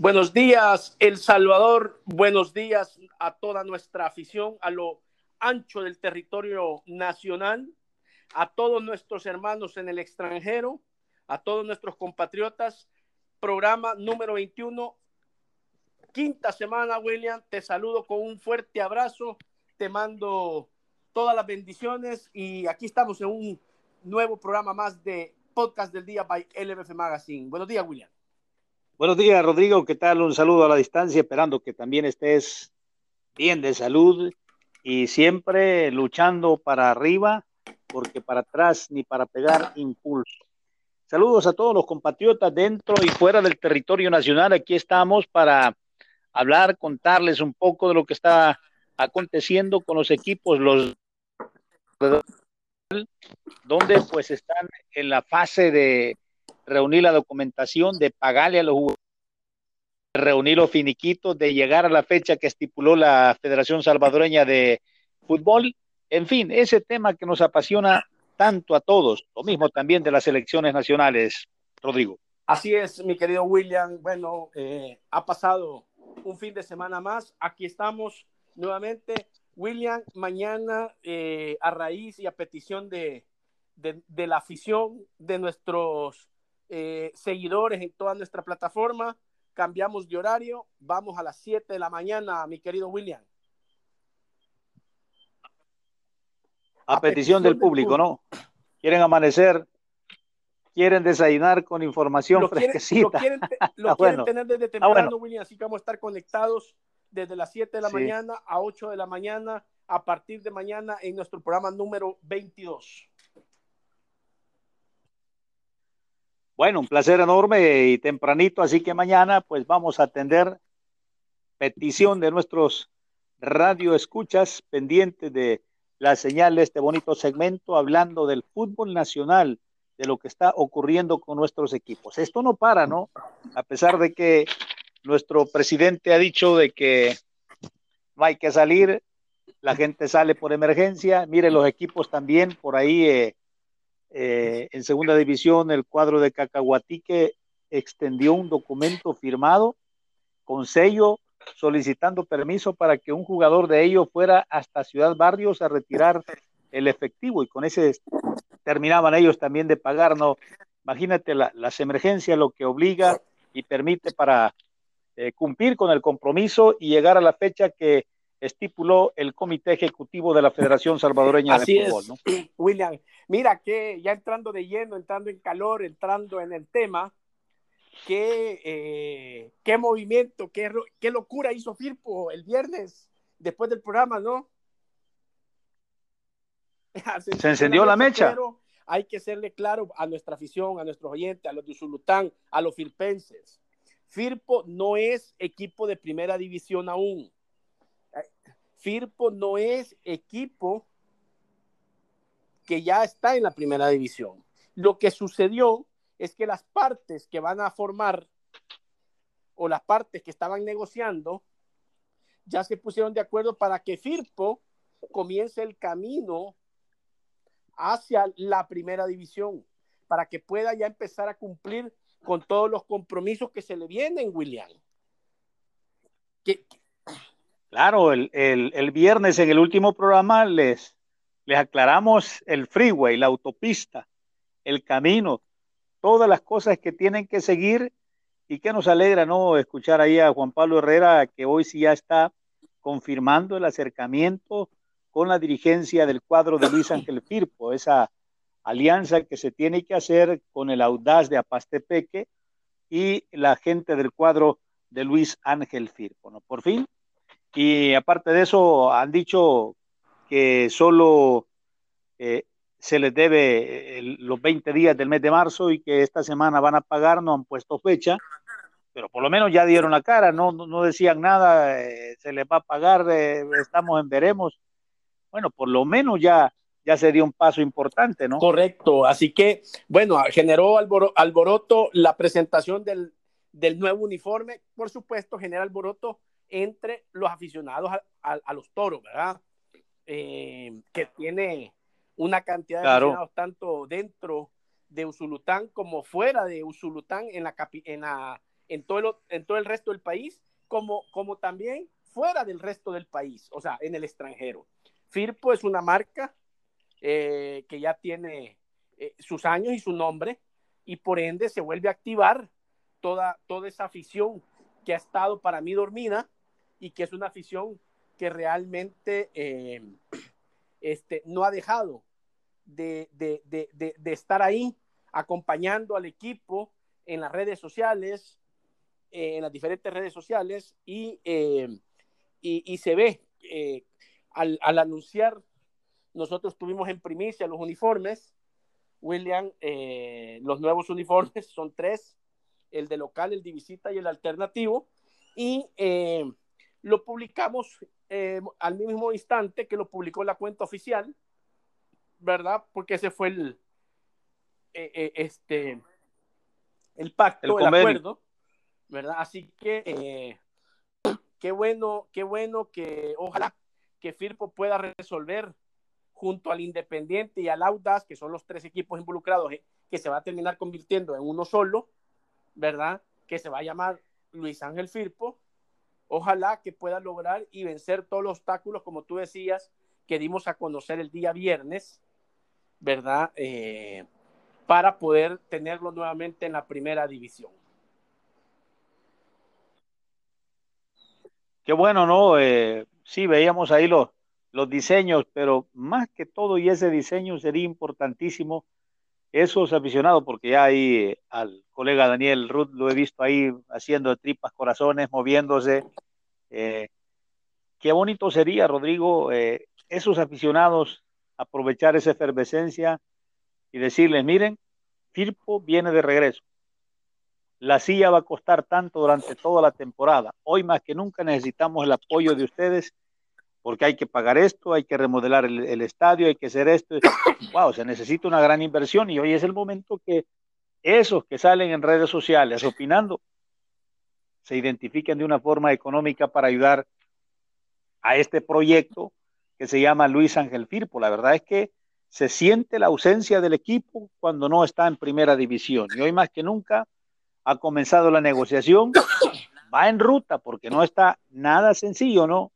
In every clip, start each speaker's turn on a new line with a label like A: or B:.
A: Buenos días, El Salvador. Buenos días a toda nuestra afición, a lo ancho del territorio nacional, a todos nuestros hermanos en el extranjero, a todos nuestros compatriotas. Programa número 21, quinta semana, William. Te saludo con un fuerte abrazo. Te mando todas las bendiciones y aquí estamos en un nuevo programa más de Podcast del Día by LBF Magazine. Buenos días, William.
B: Buenos días, Rodrigo. ¿Qué tal? Un saludo a la distancia, esperando que también estés bien de salud y siempre luchando para arriba, porque para atrás ni para pegar impulso. Saludos a todos los compatriotas dentro y fuera del territorio nacional. Aquí estamos para hablar, contarles un poco de lo que está aconteciendo con los equipos, los donde pues están en la fase de reunir la documentación, de pagarle a los jugadores, reunir los finiquitos, de llegar a la fecha que estipuló la Federación Salvadoreña de Fútbol. En fin, ese tema que nos apasiona tanto a todos, lo mismo también de las elecciones nacionales, Rodrigo.
A: Así es, mi querido William. Bueno, eh, ha pasado un fin de semana más. Aquí estamos nuevamente. William, mañana, eh, a raíz y a petición de, de la afición de nuestros eh, seguidores en toda nuestra plataforma. Cambiamos de horario, vamos a las 7 de la mañana, mi querido William.
B: A, petición, del, público, ¿no? Quieren amanecer, quieren desayunar con información lo fresquecita.
A: lo quieren, lo quieren tener desde temprano, William, así que vamos a estar conectados desde las 7 de la mañana a 8 de la mañana a partir de mañana en nuestro programa número 22.
B: Bueno, un placer enorme y tempranito, así que mañana pues vamos a atender petición de nuestros radio escuchas pendientes de la señal de este bonito segmento hablando del fútbol nacional, de lo que está ocurriendo con nuestros equipos. Esto no para, ¿no? A pesar de que nuestro presidente ha dicho de que no hay que salir, la gente sale por emergencia, mire los equipos también por ahí eh, eh, en segunda división, el cuadro de Cacahuatique extendió un documento firmado con sello solicitando permiso para que un jugador de ellos fuera hasta Ciudad Barrios a retirar el efectivo y con ese terminaban ellos también de pagar, ¿no? Imagínate las emergencias, lo que obliga y permite para eh, cumplir con el compromiso y llegar a la fecha que estipuló el Comité Ejecutivo de la Federación Salvadoreña de Fútbol. ¿no?
A: William, mira que ya entrando de lleno, entrando en calor, entrando en el tema, qué, eh, qué movimiento, qué, qué locura hizo Firpo el viernes después del programa, ¿no?
B: Se encendió la mecha.
A: Pero hay que serle claro a nuestra afición, a nuestros oyentes, a los de Usulután, a los firpenses. Firpo no es equipo de primera división aún Firpo no es equipo que ya está en la primera división. Lo que sucedió es que las partes que van a formar o las partes que estaban negociando ya se pusieron de acuerdo para que Firpo comience el camino hacia la primera división, para que pueda ya empezar a cumplir con todos los compromisos que se le vienen, William.
B: Claro, el, el, viernes en el último programa les, les aclaramos el freeway, la autopista, el camino, todas las cosas que tienen que seguir y que nos alegra no escuchar ahí a Juan Pablo Herrera que hoy sí ya está confirmando el acercamiento con la dirigencia del cuadro de Luis Ángel Firpo, esa alianza que se tiene que hacer con el audaz de Apastepeque y la gente del cuadro de Luis Ángel Firpo. ¿no? Por fin y aparte de eso, han dicho que solo eh, se les debe eh, los 20 días del mes de marzo y que esta semana van a pagar, no han puesto fecha, pero por lo menos ya dieron la cara, no, no decían nada, eh, se les va a pagar, estamos en veremos. Bueno, por lo menos ya, ya se dio un paso importante, ¿no?
A: Correcto, así que, bueno, generó alboroto la presentación del, del nuevo uniforme, por supuesto, genera alboroto entre los aficionados a, los toros, ¿verdad? Eh, que tiene una cantidad de aficionados tanto dentro de Usulután como fuera de Usulután en la, en la, en todo el, en todo el resto del país, como, como también fuera del resto del país, o sea, en el extranjero. Firpo es una marca eh, que ya tiene eh, sus años y su nombre, y por ende se vuelve a activar toda, toda esa afición que ha estado para mí dormida y que es una afición que realmente eh, este, no ha dejado de, de, de, de, estar ahí acompañando al equipo en las redes sociales, eh, en las diferentes redes sociales y, eh, y, se ve al, anunciar, nosotros tuvimos en primicia los uniformes, William, los nuevos uniformes son tres, el de local, el de visita y el alternativo, y lo publicamos eh, al mismo instante que lo publicó la cuenta oficial, ¿verdad? Porque ese fue el, eh, eh, este, el pacto, el, acuerdo, ¿verdad? Así que qué bueno, qué bueno que ojalá que Firpo pueda resolver junto al Independiente y al Audaz, que son los tres equipos involucrados, que se va a terminar convirtiendo en uno solo, ¿verdad? Que se va a llamar Luis Ángel Firpo, Ojalá que pueda lograr y vencer todos los obstáculos, como tú decías, que dimos a conocer el día viernes, ¿verdad? Eh, para poder tenerlo nuevamente en la primera división.
B: Qué bueno, ¿no? Eh, sí, veíamos ahí los, los diseños, pero más que todo, y ese diseño sería importantísimo, esos aficionados, porque ya ahí eh, al colega Daniel Ruth lo he visto ahí haciendo tripas, corazones, moviéndose. Eh, qué bonito sería, Rodrigo, eh, esos aficionados aprovechar esa efervescencia y decirles, miren, Firpo viene de regreso. La silla va a costar tanto durante toda la temporada. Hoy más que nunca necesitamos el apoyo de ustedes porque hay que pagar esto, hay que remodelar el, estadio, hay que hacer esto. Wow, se necesita una gran inversión y hoy es el momento que esos que salen en redes sociales opinando se identifiquen de una forma económica para ayudar a este proyecto que se llama Luis Ángel Firpo. La verdad es que se siente la ausencia del equipo cuando no está en primera división y hoy más que nunca ha comenzado la negociación, va en ruta porque no está nada sencillo, ¿no?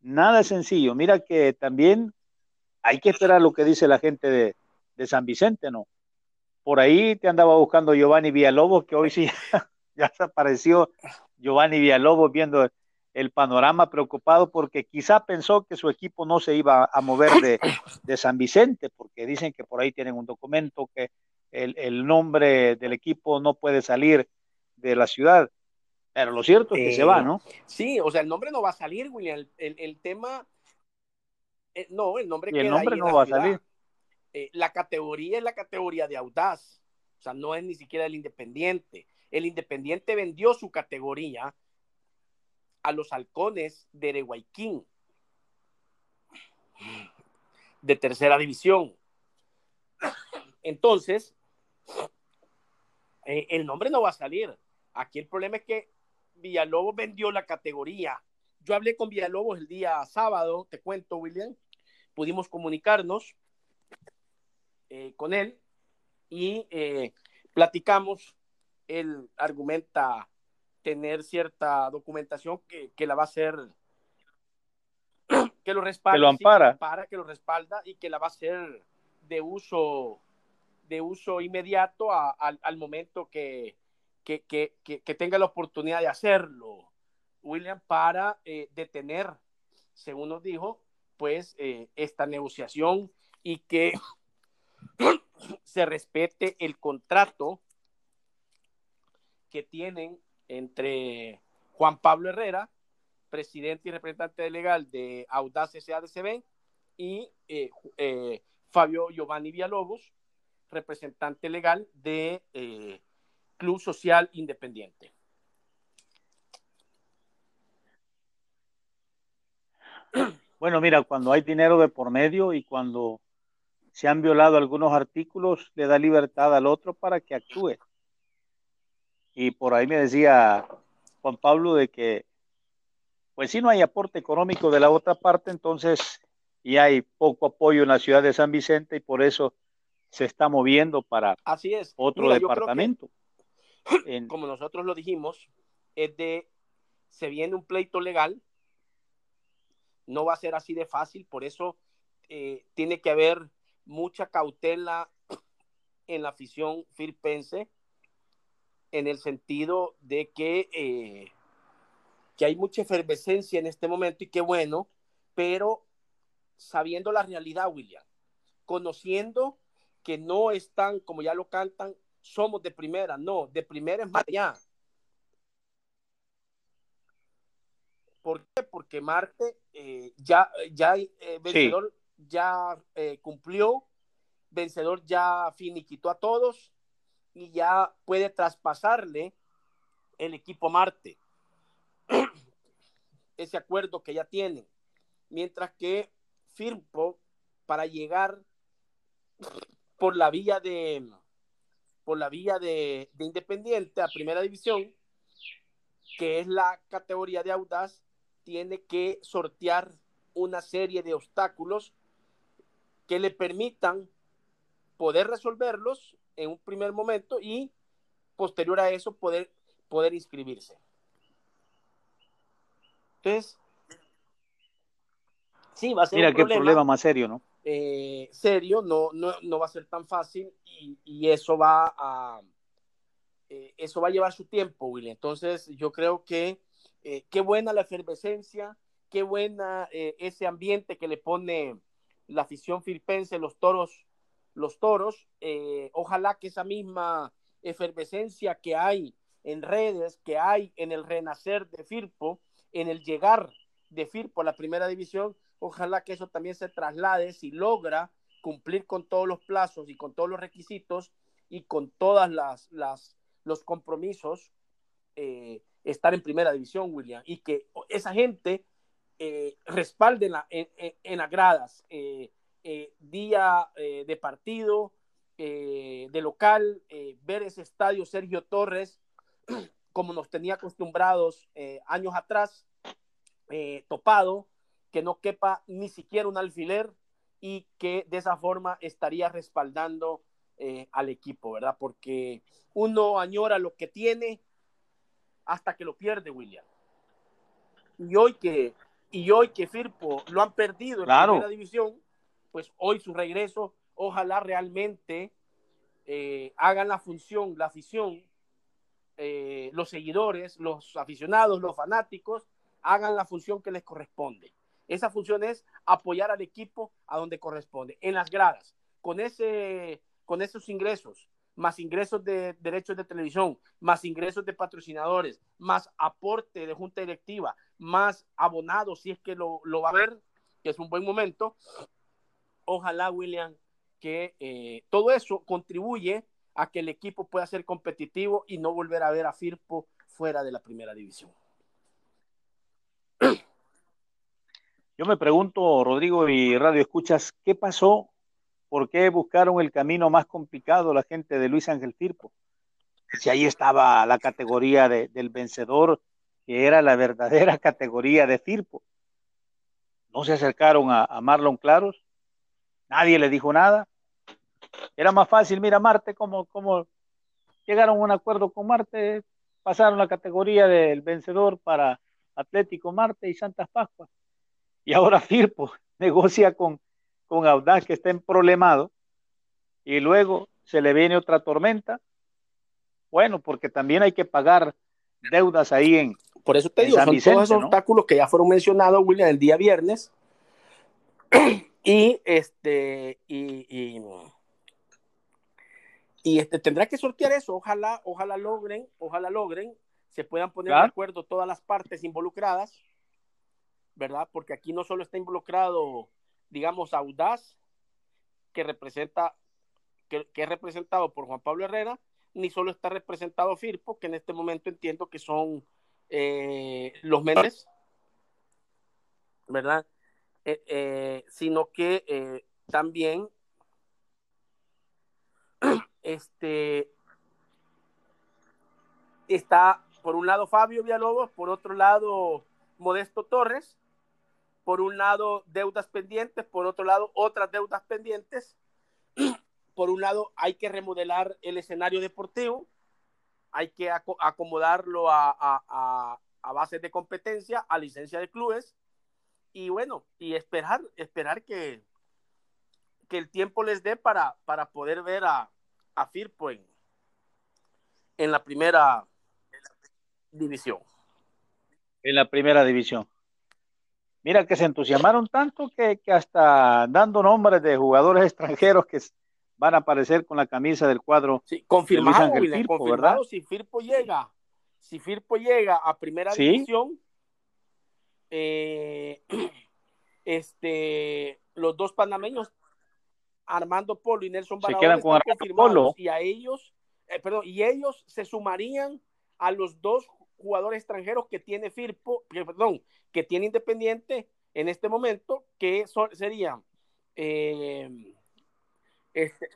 B: Nada sencillo. Mira que también hay que esperar lo que dice la gente de, San Vicente, ¿no? Por ahí te andaba buscando Giovanni Villalobos, que hoy sí ya apareció Giovanni Villalobos viendo el panorama preocupado porque quizá pensó que su equipo no se iba a mover de, San Vicente, porque dicen que por ahí tienen un documento que el, nombre del equipo no puede salir de la ciudad. Pero lo cierto es que se va, eh, ¿no?
A: Sí, o sea, el nombre no va a salir, William. El, el, tema. Eh, no, el nombre,
B: y el nombre no va a salir.
A: Eh, la categoría es la categoría de audaz. O sea, no es ni siquiera el independiente. El independiente vendió su categoría a los halcones de Erehuayquín, de tercera división. Entonces, el nombre no va a salir. Aquí el problema es que Villalobos vendió la categoría. Yo hablé con Villalobos el día sábado, te cuento, William. Pudimos comunicarnos eh, con él y eh, platicamos. Él argumenta tener cierta documentación que, que la va a hacer, que lo respalda,
B: que lo ampara.
A: para, que lo respalda y que la va a hacer de uso, de uso inmediato a, al momento que, que, que, que, tenga la oportunidad de hacerlo, William, para eh, detener, según nos dijo, pues eh, esta negociación y que se respete el contrato que tienen entre Juan Pablo Herrera, presidente y representante legal de Audaz SADCB, y eh, Fabio Giovanni Villalobos, representante legal de Club Social Independiente.
B: Bueno, mira, cuando hay dinero de por medio y cuando se han violado algunos artículos, le da libertad al otro para que actúe. Y por ahí me decía Juan Pablo de que, pues si no hay aporte económico de la otra parte, entonces y hay poco apoyo en la ciudad de San Vicente y por eso se está moviendo para
A: Así es.
B: otro departamento
A: como nosotros lo dijimos, es de, se viene un pleito legal, no va a ser así de fácil, por eso eh, tiene que haber mucha cautela en la afición firpense, en el sentido de que, eh, que hay mucha efervescencia en este momento y qué bueno, pero sabiendo la realidad, William, conociendo que no están, como ya lo cantan, somos de primera, no, de primera es más allá. ¿Por qué? Porque Marte eh, ya, ya eh, vencedor ya eh, cumplió, vencedor ya finiquitó a todos y ya puede traspasarle el equipo Marte ese acuerdo que ya tienen. Mientras que Firpo, para llegar por la vía de por la vía de, de Independiente a Primera División, que es la categoría de Audaz, tiene que sortear una serie de obstáculos que le permitan poder resolverlos en un primer momento y posterior a eso poder, poder inscribirse. Entonces,
B: sí, va a ser Mira qué problema más serio, ¿no?
A: Eh, serio, no, no, va a ser tan fácil y, eso va a eh, eso va a llevar su tiempo, Willy. Entonces, yo creo que eh, qué buena la efervescencia, qué buena ese ambiente que le pone la afición filipense, los toros, los toros. ojalá que esa misma efervescencia que hay en redes, que hay en el renacer de Firpo, en el llegar de Firpo a la primera división, Ojalá que eso también se traslade si logra cumplir con todos los plazos y con todos los requisitos y con todas las, los compromisos eh, estar en primera división, William, y que esa gente eh, respalde en, gradas eh, día de partido, de local, ver ese estadio Sergio Torres como nos tenía acostumbrados años atrás, topado, que no quepa ni siquiera un alfiler y que de esa forma estaría respaldando eh, al equipo, ¿verdad? Porque uno añora lo que tiene hasta que lo pierde, William. Y hoy que, y hoy que Firpo lo han perdido en la primera división, pues hoy su regreso, ojalá realmente eh, hagan la función, la afición, eh, los seguidores, los aficionados, los fanáticos, hagan la función que les corresponde. Esa función es apoyar al equipo a donde corresponde, en las gradas, con, ese, con esos ingresos, más ingresos de derechos de televisión, más ingresos de patrocinadores, más aporte de junta directiva, más abonados, si es que lo, va a ver, que es un buen momento. Ojalá, William, que eh, todo eso contribuye a que el equipo pueda ser competitivo y no volver a ver a Firpo fuera de la primera división.
B: Yo me pregunto, Rodrigo y Radio Escuchas, ¿qué pasó? ¿Por qué buscaron el camino más complicado la gente de Luis Ángel Firpo? Si ahí estaba la categoría del vencedor, que era la verdadera categoría de Firpo. No se acercaron a, Marlon Claros, nadie le dijo nada. Era más fácil, mira Marte, como, como llegaron a un acuerdo con Marte, pasaron la categoría del vencedor para Atlético Marte y Santas Pascuas y ahora Firpo negocia con, con Audaz que está en problemado y luego se le viene otra tormenta. Bueno, porque también hay que pagar deudas ahí en.
A: Por eso te digo, son todos esos obstáculos que ya fueron mencionados, William, el día viernes. y este, y, y, este, tendrá que sortear eso. Ojalá, ojalá logren, ojalá logren, se puedan poner de acuerdo todas las partes involucradas ¿verdad? Porque aquí no solo está involucrado, digamos, Audaz, que representa, que, es representado por Juan Pablo Herrera, ni solo está representado Firpo, que en este momento entiendo que son eh, los Méndez, ¿verdad? Eh, eh, sino que también este está por un lado Fabio Villalobos, por otro lado Modesto Torres, por un lado deudas pendientes, por otro lado otras deudas pendientes. Por un lado hay que remodelar el escenario deportivo, hay que acomodarlo a, a, bases de competencia, a licencia de clubes, y bueno, y esperar, esperar que, que el tiempo les dé para, para poder ver a, a Firpo en, en la primera división.
B: En la primera división. Mira que se entusiasmaron tanto que, que hasta dando nombres de jugadores extranjeros que van a aparecer con la camisa del cuadro.
A: Sí, confirmado, confirmado si Firpo llega, si Firpo llega a primera división, eh, este, los dos panameños, Armando Polo y Nelson
B: Barahona, se quedan con Armando Polo.
A: y a ellos, eh, perdón, y ellos se sumarían a los dos jugadores extranjeros que tiene Firpo, perdón, que tiene Independiente en este momento, que serían eh, este,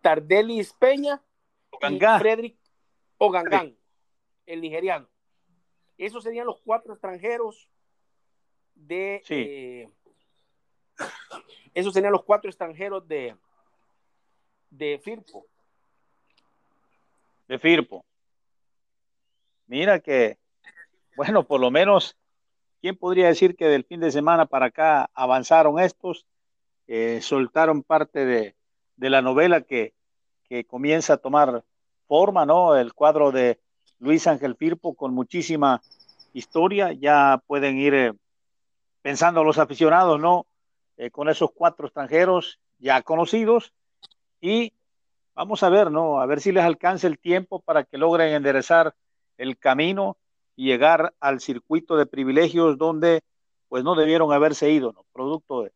A: Tardelis Peña y Frederick Ogangán, el nigeriano. Esos serían los cuatro extranjeros de... Eh, esos serían los cuatro extranjeros de, de Firpo.
B: De Firpo. Mira que, bueno, por lo menos, ¿quién podría decir que del fin de semana para acá avanzaron estos? Eh, soltaron parte de, de la novela que, que, comienza a tomar forma, ¿no? El cuadro de Luis Ángel Firpo con muchísima historia, ya pueden ir eh, pensando los aficionados, ¿no? Eh, con esos cuatro extranjeros ya conocidos y vamos a ver, ¿no? A ver si les alcanza el tiempo para que logren enderezar el camino y llegar al circuito de privilegios donde pues no debieron haberse ido, ¿no? Producto de,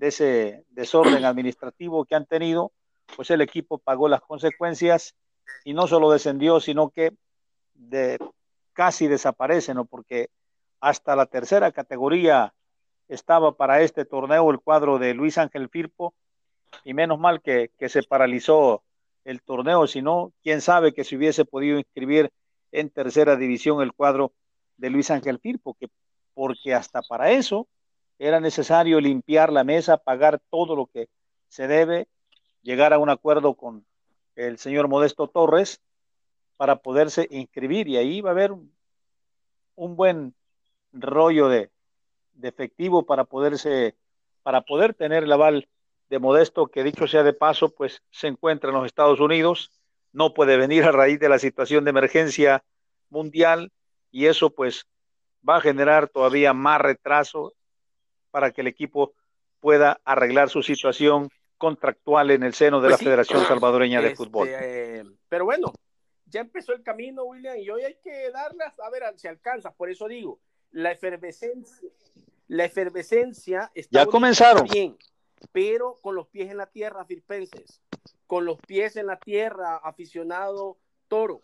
B: ese desorden administrativo que han tenido, pues el equipo pagó las consecuencias y no solo descendió, sino que de, casi desaparece, ¿no? Porque hasta la tercera categoría estaba para este torneo el cuadro de Luis Ángel Firpo y menos mal que, que se paralizó el torneo, si no, quién sabe que se hubiese podido inscribir en tercera división el cuadro de Luis Ángel Firpo, que, porque hasta para eso era necesario limpiar la mesa, pagar todo lo que se debe, llegar a un acuerdo con el señor Modesto Torres para poderse inscribir. Y ahí va a haber un, buen rollo de, de, efectivo para poderse para poder tener el aval de Modesto que dicho sea de paso pues se encuentra en los Estados Unidos no puede venir a raíz de la situación de emergencia mundial y eso pues va a generar todavía más retraso para que el equipo pueda arreglar su situación contractual en el seno de pues la Federación Salvadoreña de Fútbol.
A: Este, pero bueno, ya empezó el camino, William, y hoy hay que darlas a ver si alcanza. Por eso digo, la efervescencia, la efervescencia
B: está ya comenzaron.
A: bien, pero con los pies en la tierra, firpenses con los pies en la tierra, aficionado toro.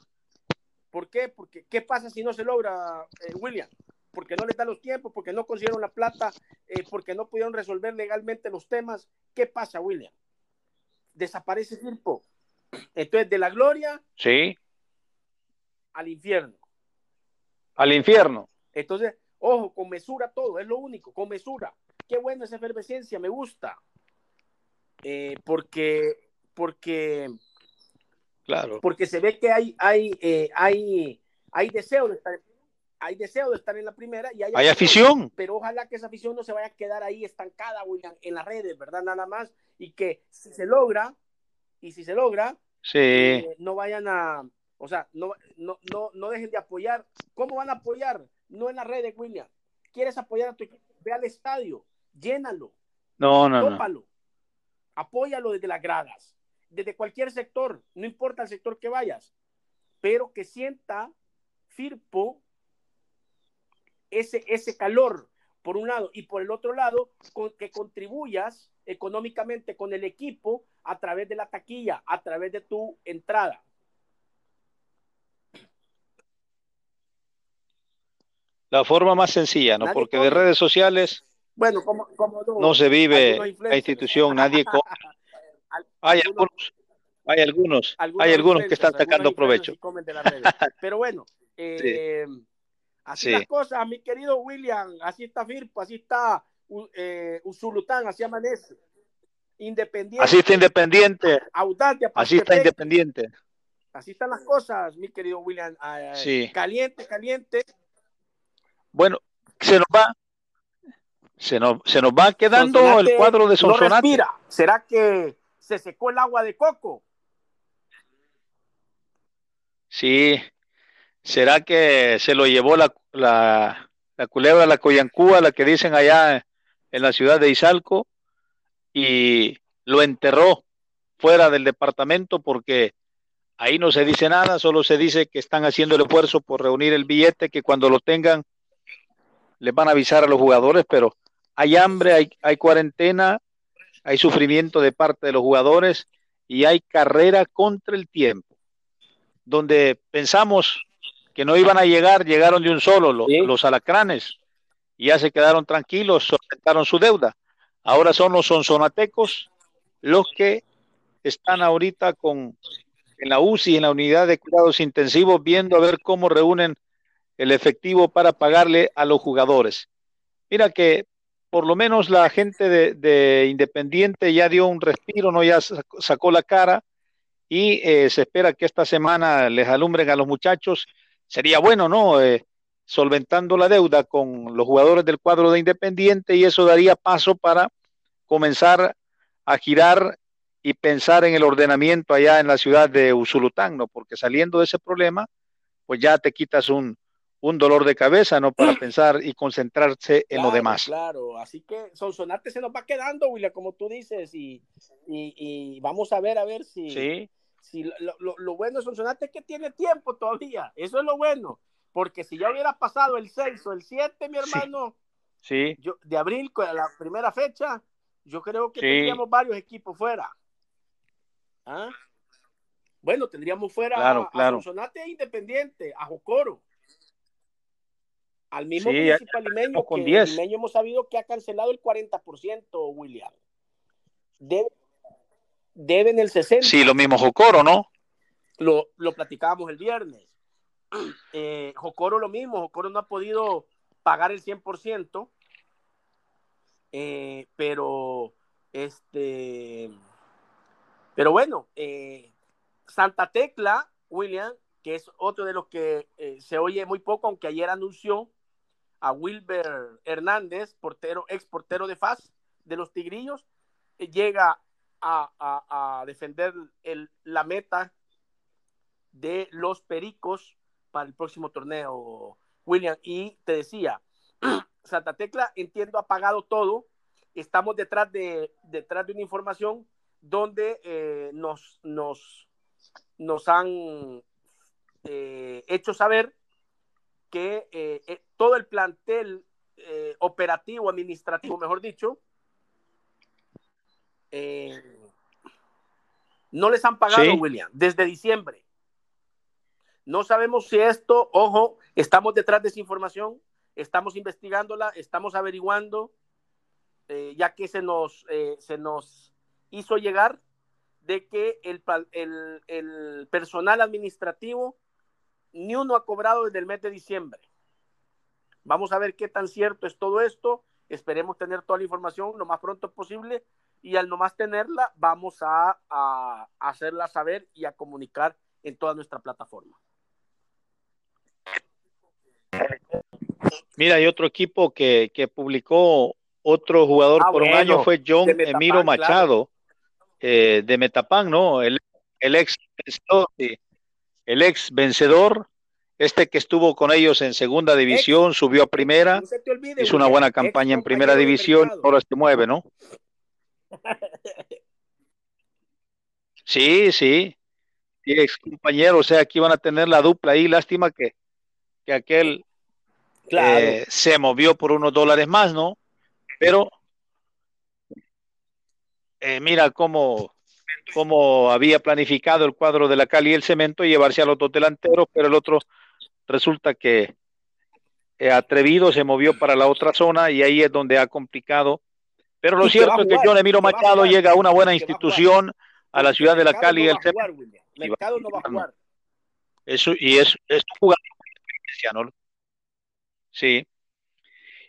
A: ¿Por qué? Porque ¿qué pasa si no se logra, eh, William? Porque no les da los tiempos, porque no consiguieron la plata, eh, porque no pudieron resolver legalmente los temas. ¿Qué pasa, William? Desaparece Firpo. Entonces, de la gloria
B: sí.
A: al infierno.
B: Al infierno.
A: Entonces, ojo, con mesura todo, es lo único, con mesura. Qué buena esa efervescencia, me gusta. Eh, porque porque,
B: claro.
A: porque se ve que hay, hay, eh, hay, hay deseo de estar hay deseo de estar en la primera y hay,
B: afición,
A: Pero ojalá que esa afición no se vaya a quedar ahí estancada, William, en las redes, ¿verdad? Nada más. Y que si se logra, y si se logra,
B: sí.
A: Eh, no vayan a, o sea, no, no, no, no dejen de apoyar. ¿Cómo van a apoyar? No en las redes, William. ¿Quieres apoyar a tu equipo? Ve al estadio, llénalo.
B: No, no, no.
A: Apóyalo desde las gradas desde cualquier sector, no importa el sector que vayas, pero que sienta Firpo ese, ese calor, por un lado, y por el otro lado, con, que contribuyas económicamente con el equipo a través de la taquilla, a través de tu entrada.
B: La forma más sencilla, ¿no? Porque de redes sociales
A: bueno, como,
B: no, se vive la institución, nadie hay algunos, hay algunos, hay algunos que están sacando provecho.
A: Pero bueno, eh, así las cosas, mi querido William, así está Firpo, así está eh, Usulután, así amanece. Independiente.
B: Así está Independiente. así está Independiente.
A: Así están las cosas, mi querido William. Ah,
B: sí.
A: Caliente, caliente.
B: Bueno, se nos va, se nos, se nos va quedando
A: Sonsonate
B: el cuadro de
A: no
B: Sonsonate.
A: respira. ¿Será que se secó el agua de coco?
B: Sí, ¿será que se lo llevó la, la, la culebra, la coyancúa, la que dicen allá en la ciudad de Izalco, y lo enterró fuera del departamento porque ahí no se dice nada, solo se dice que están haciendo el esfuerzo por reunir el billete, que cuando lo tengan les van a avisar a los jugadores, pero hay hambre, hay, hay cuarentena, hay sufrimiento de parte de los jugadores y hay carrera contra el tiempo. Donde pensamos que no iban a llegar, llegaron de un solo los,
A: Sí.
B: los alacranes y ya se quedaron tranquilos, solventaron su deuda. Ahora son los sonsonatecos los que están ahorita con en la UCI, en la unidad de cuidados intensivos, viendo a ver cómo reúnen el efectivo para pagarle a los jugadores. Mira que por lo menos la gente de, de Independiente ya dio un respiro, no ya sacó, sacó la cara y eh, se espera que esta semana les alumbren a los muchachos. Sería bueno, ¿no? Eh, solventando la deuda con los jugadores del cuadro de Independiente y eso daría paso para comenzar a girar y pensar en el ordenamiento allá en la ciudad de Usulután, ¿no? Porque saliendo de ese problema, pues ya te quitas un, un dolor de cabeza, ¿no? Para pensar y concentrarse en
A: Claro,
B: lo demás.
A: Claro, así que Sonsonate se nos va quedando, William, como tú dices, y, y, y vamos a ver, a ver si,
B: Sí,
A: si lo, lo, lo bueno de Sonsonate es que tiene tiempo todavía, eso es lo bueno, porque si ya hubiera pasado el 6 o el 7, mi hermano,
B: sí,
A: yo, de abril, con la primera fecha, yo creo que
B: Sí.
A: tendríamos varios equipos fuera. ¿Ah? Bueno, tendríamos fuera
B: Claro,
A: a,
B: claro.
A: a Sonsonate e Independiente, a Jocoro. Al mismo
B: Sí,
A: municipal limeño,
B: con
A: que
B: 10.
A: el limeño hemos sabido que ha cancelado el 40%, William. Debe- deben el 60%.
B: sí, lo mismo Jocoro, ¿no?
A: Lo, lo platicábamos el viernes. Eh, Jocoro lo mismo, Jocoro no ha podido pagar el 100%, eh, pero este, pero bueno, eh, Santa Tecla, William, que es otro de los que eh, se oye muy poco, aunque ayer anunció a Wilber Hernández, portero, ex portero de FAS de los Tigrillos, eh, llega a, a- defender el- la meta de los Pericos para el próximo torneo, William. Y te decía, Santa Tecla, entiendo, ha pagado todo. Estamos detrás de, detrás de una información donde eh, nos, nos, nos han eh, hecho saber que eh, eh, todo el plantel eh, operativo, administrativo, mejor dicho, eh, no les han pagado,
B: Sí.
A: William, desde diciembre. No sabemos si esto, ojo, estamos detrás de esa información, estamos investigándola, estamos averiguando, ya que se nos, se nos hizo llegar de que el, el- el personal administrativo ni uno ha cobrado desde el mes de diciembre. Vamos a ver qué tan cierto es todo esto. Esperemos tener toda la información lo más pronto posible y al nomás tenerla vamos a, a hacerla saber y a comunicar en toda nuestra plataforma.
B: Mira, hay otro equipo que, que publicó otro jugador
A: Ah,
B: por un año, fue John
A: de Metapán,
B: Emiro
A: claro.
B: Machado, eh, de Metapán, ¿no? El, el ex sí, el ex vencedor, este que estuvo con ellos en segunda división, subió a primera,
A: No olvide,
B: hizo una buena campaña en primera división, ahora se mueve, ¿no? Sí, sí, sí, ex compañero, o sea, aquí van a tener la dupla ahí, lástima que, que aquel
A: Claro.
B: eh, se movió por unos dólares más, ¿no? Pero eh, mira cómo, cómo había planificado el cuadro de la Cali y el Cemento llevarse a los dos delanteros, pero el otro resulta que eh, atrevido se movió para la otra zona y ahí es donde ha complicado. Pero lo
A: Y
B: cierto es que John Emiro
A: a
B: Machado llega a una buena
A: a
B: institución, a la ciudad de la Cali y el Cemento.
A: jugar. Mercado no va a jugar.
B: Eso, y es, es un jugador ¿no? Sí.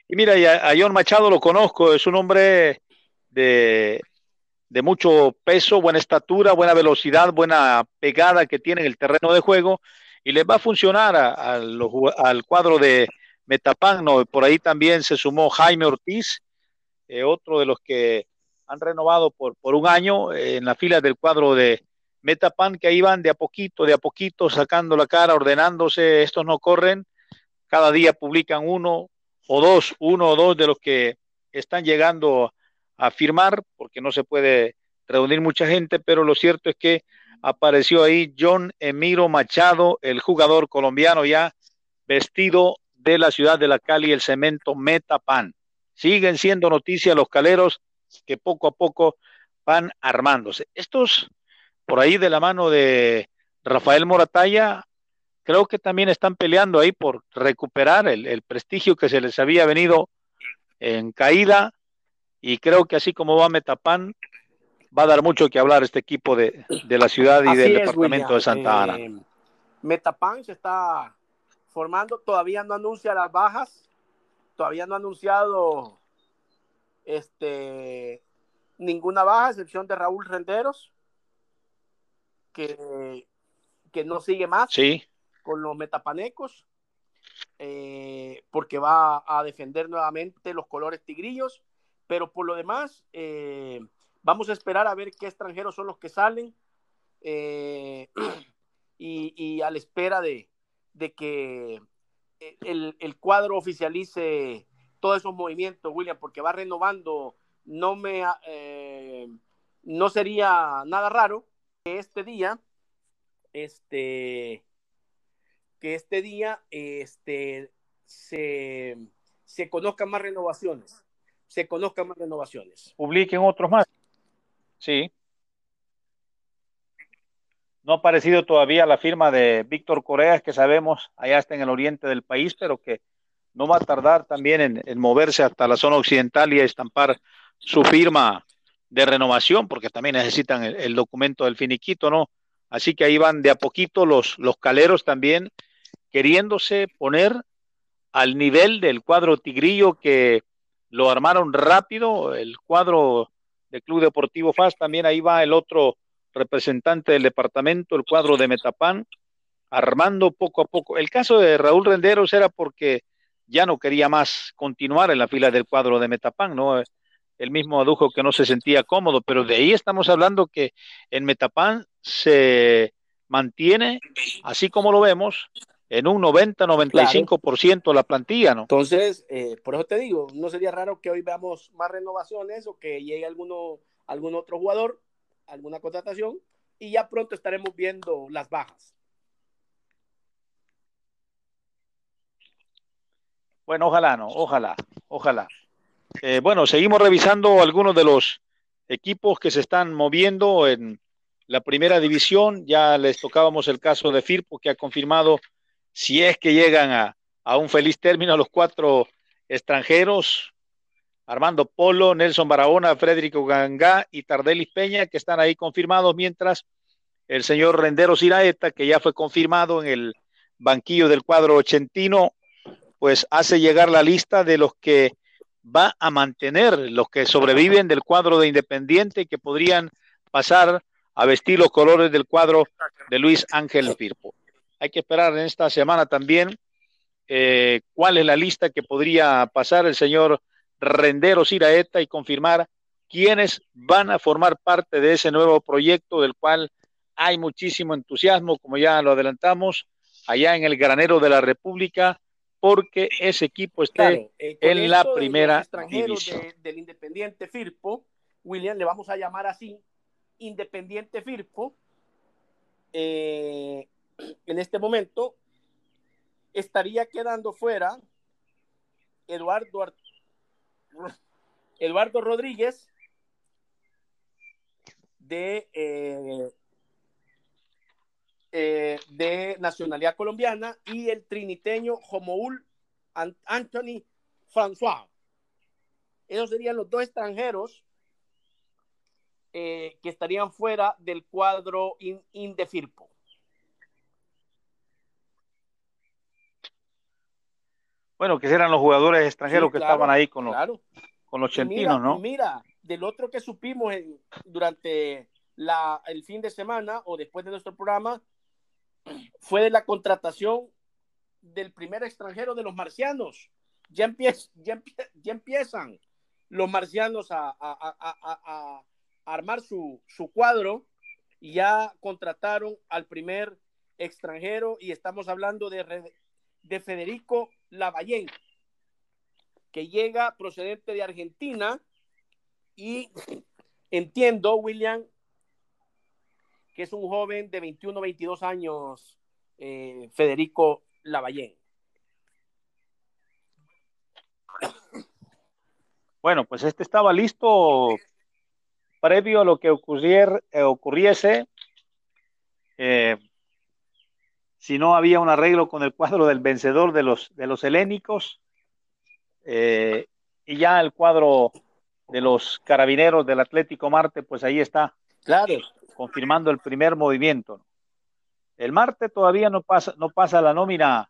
B: Y mira, y a, a John Machado lo conozco, es un hombre de, de mucho peso, buena estatura, buena velocidad, buena pegada que tiene en el terreno de juego y les va a funcionar al cuadro de Metapan. Por ahí también se sumó Jaime Ortiz, eh, otro de los que han renovado por, por un año eh, en la fila del cuadro de Metapan, que ahí van de a poquito, de a poquito, sacando la cara, ordenándose, estos no corren, cada día publican uno o dos, uno o dos de los que están llegando a firmar, porque no se puede reunir mucha gente, pero lo cierto es que apareció ahí John Emiro Machado, el jugador colombiano ya vestido de la ciudad de la Cali, el cemento Metapan. Siguen siendo noticias los caleros que poco a poco van armándose. Estos, por ahí de la mano de Rafael Morataya, creo que también están peleando ahí por recuperar el, prestigio que se les había venido en caída. Y creo que así como va Metapan, va a dar mucho que hablar este equipo de, la ciudad y del departamento de Santa Ana. Eh,
A: Metapan se está formando, todavía no anuncia las bajas, todavía no ha anunciado este, ninguna baja, excepción de Raúl Renderos, que, que no sigue más con los metapanecos, eh, porque va a defender nuevamente los colores tigrillos, pero por lo demás, eh, vamos a esperar a ver qué extranjeros son los que salen eh, y, a la espera de, que el cuadro oficialice todos esos movimientos, William, porque va renovando. No me eh, no sería nada raro que este día, este, que este día, este, se, se conozcan más renovaciones, se conozcan más renovaciones.
B: Publiquen otros más. Sí. No ha aparecido todavía la firma de Víctor Coreas, que sabemos allá está en el oriente del país, pero que no va a tardar también en, moverse hasta la zona occidental y estampar su firma de renovación, porque también necesitan el, documento del finiquito, ¿no? Así que ahí van de a poquito los, los caleros también queriéndose poner al nivel del cuadro tigrillo que lo armaron rápido, el cuadro del Club Deportivo FAS, también ahí va el otro representante del departamento, el cuadro de Metapán, armando poco a poco. El caso de Raúl Renderos era porque ya no quería más continuar en la fila del cuadro de Metapan, ¿no? Él mismo adujo que no se sentía cómodo, pero de ahí estamos hablando que en Metapan se mantiene, así como lo vemos, en un 90-95% la plantilla, ¿no?
A: Entonces, eh, por eso te digo, no sería raro que hoy veamos más renovaciones o que llegue alguno, algún otro jugador, alguna contratación, y ya pronto estaremos viendo las bajas.
B: Bueno, ojalá no, ojalá, ojalá. Eh, bueno, seguimos revisando algunos de los equipos que se están moviendo en la primera división. Ya les tocábamos el caso de Firpo, que ha confirmado si es que llegan a, a un feliz término los cuatro extranjeros, Armando Polo, Nelson Barahona, Federico Gangá y Tardelis Peña, que están ahí confirmados, mientras el señor Rendero Siraeta, que ya fue confirmado en el banquillo del cuadro ochentino, pues hace llegar la lista de los que va a mantener, los que sobreviven del cuadro de Independiente que podrían pasar a vestir los colores del cuadro de Luis Ángel Firpo. Hay que esperar en esta semana también eh, cuál es la lista que podría pasar el señor Rendero Siraeta y confirmar quiénes van a formar parte de ese nuevo proyecto del cual hay muchísimo entusiasmo, como ya lo adelantamos, allá en el granero de la República, porque ese equipo esté eh, en la primera división.
A: del Independiente Firpo, William, le vamos a llamar así, Independiente Firpo, eh, en este momento estaría quedando fuera Eduardo, Eduardo Rodríguez de eh, eh, de nacionalidad colombiana y el triniteño Jomoul Anthony François. Esos serían los dos extranjeros eh, que estarían fuera del cuadro indefirpo.
B: Bueno, que eran los jugadores extranjeros que estaban ahí con los, con los chentinos, ¿no?
A: Mira, del otro que supimos durante la, el fin de semana o después de nuestro programa fue de la contratación del primer extranjero de los marcianos. Ya, ya, ya empiezan los marcianos a, a, armar su, su, cuadro y ya contrataron al primer extranjero y estamos hablando de, de Federico Lavallén, que llega procedente de Argentina y entiendo, William, que es un joven de 21, 22 años, eh, Federico Lavallén.
B: Bueno, pues este estaba listo previo a lo que eh, ocurriese. Eh, si no había un arreglo con el cuadro del vencedor de los, de los helénicos, y ya el cuadro de los carabineros del Atlético Marte, pues ahí está.
A: Claro
B: confirmando el primer movimiento. El martes todavía no pasa, no pasa la nómina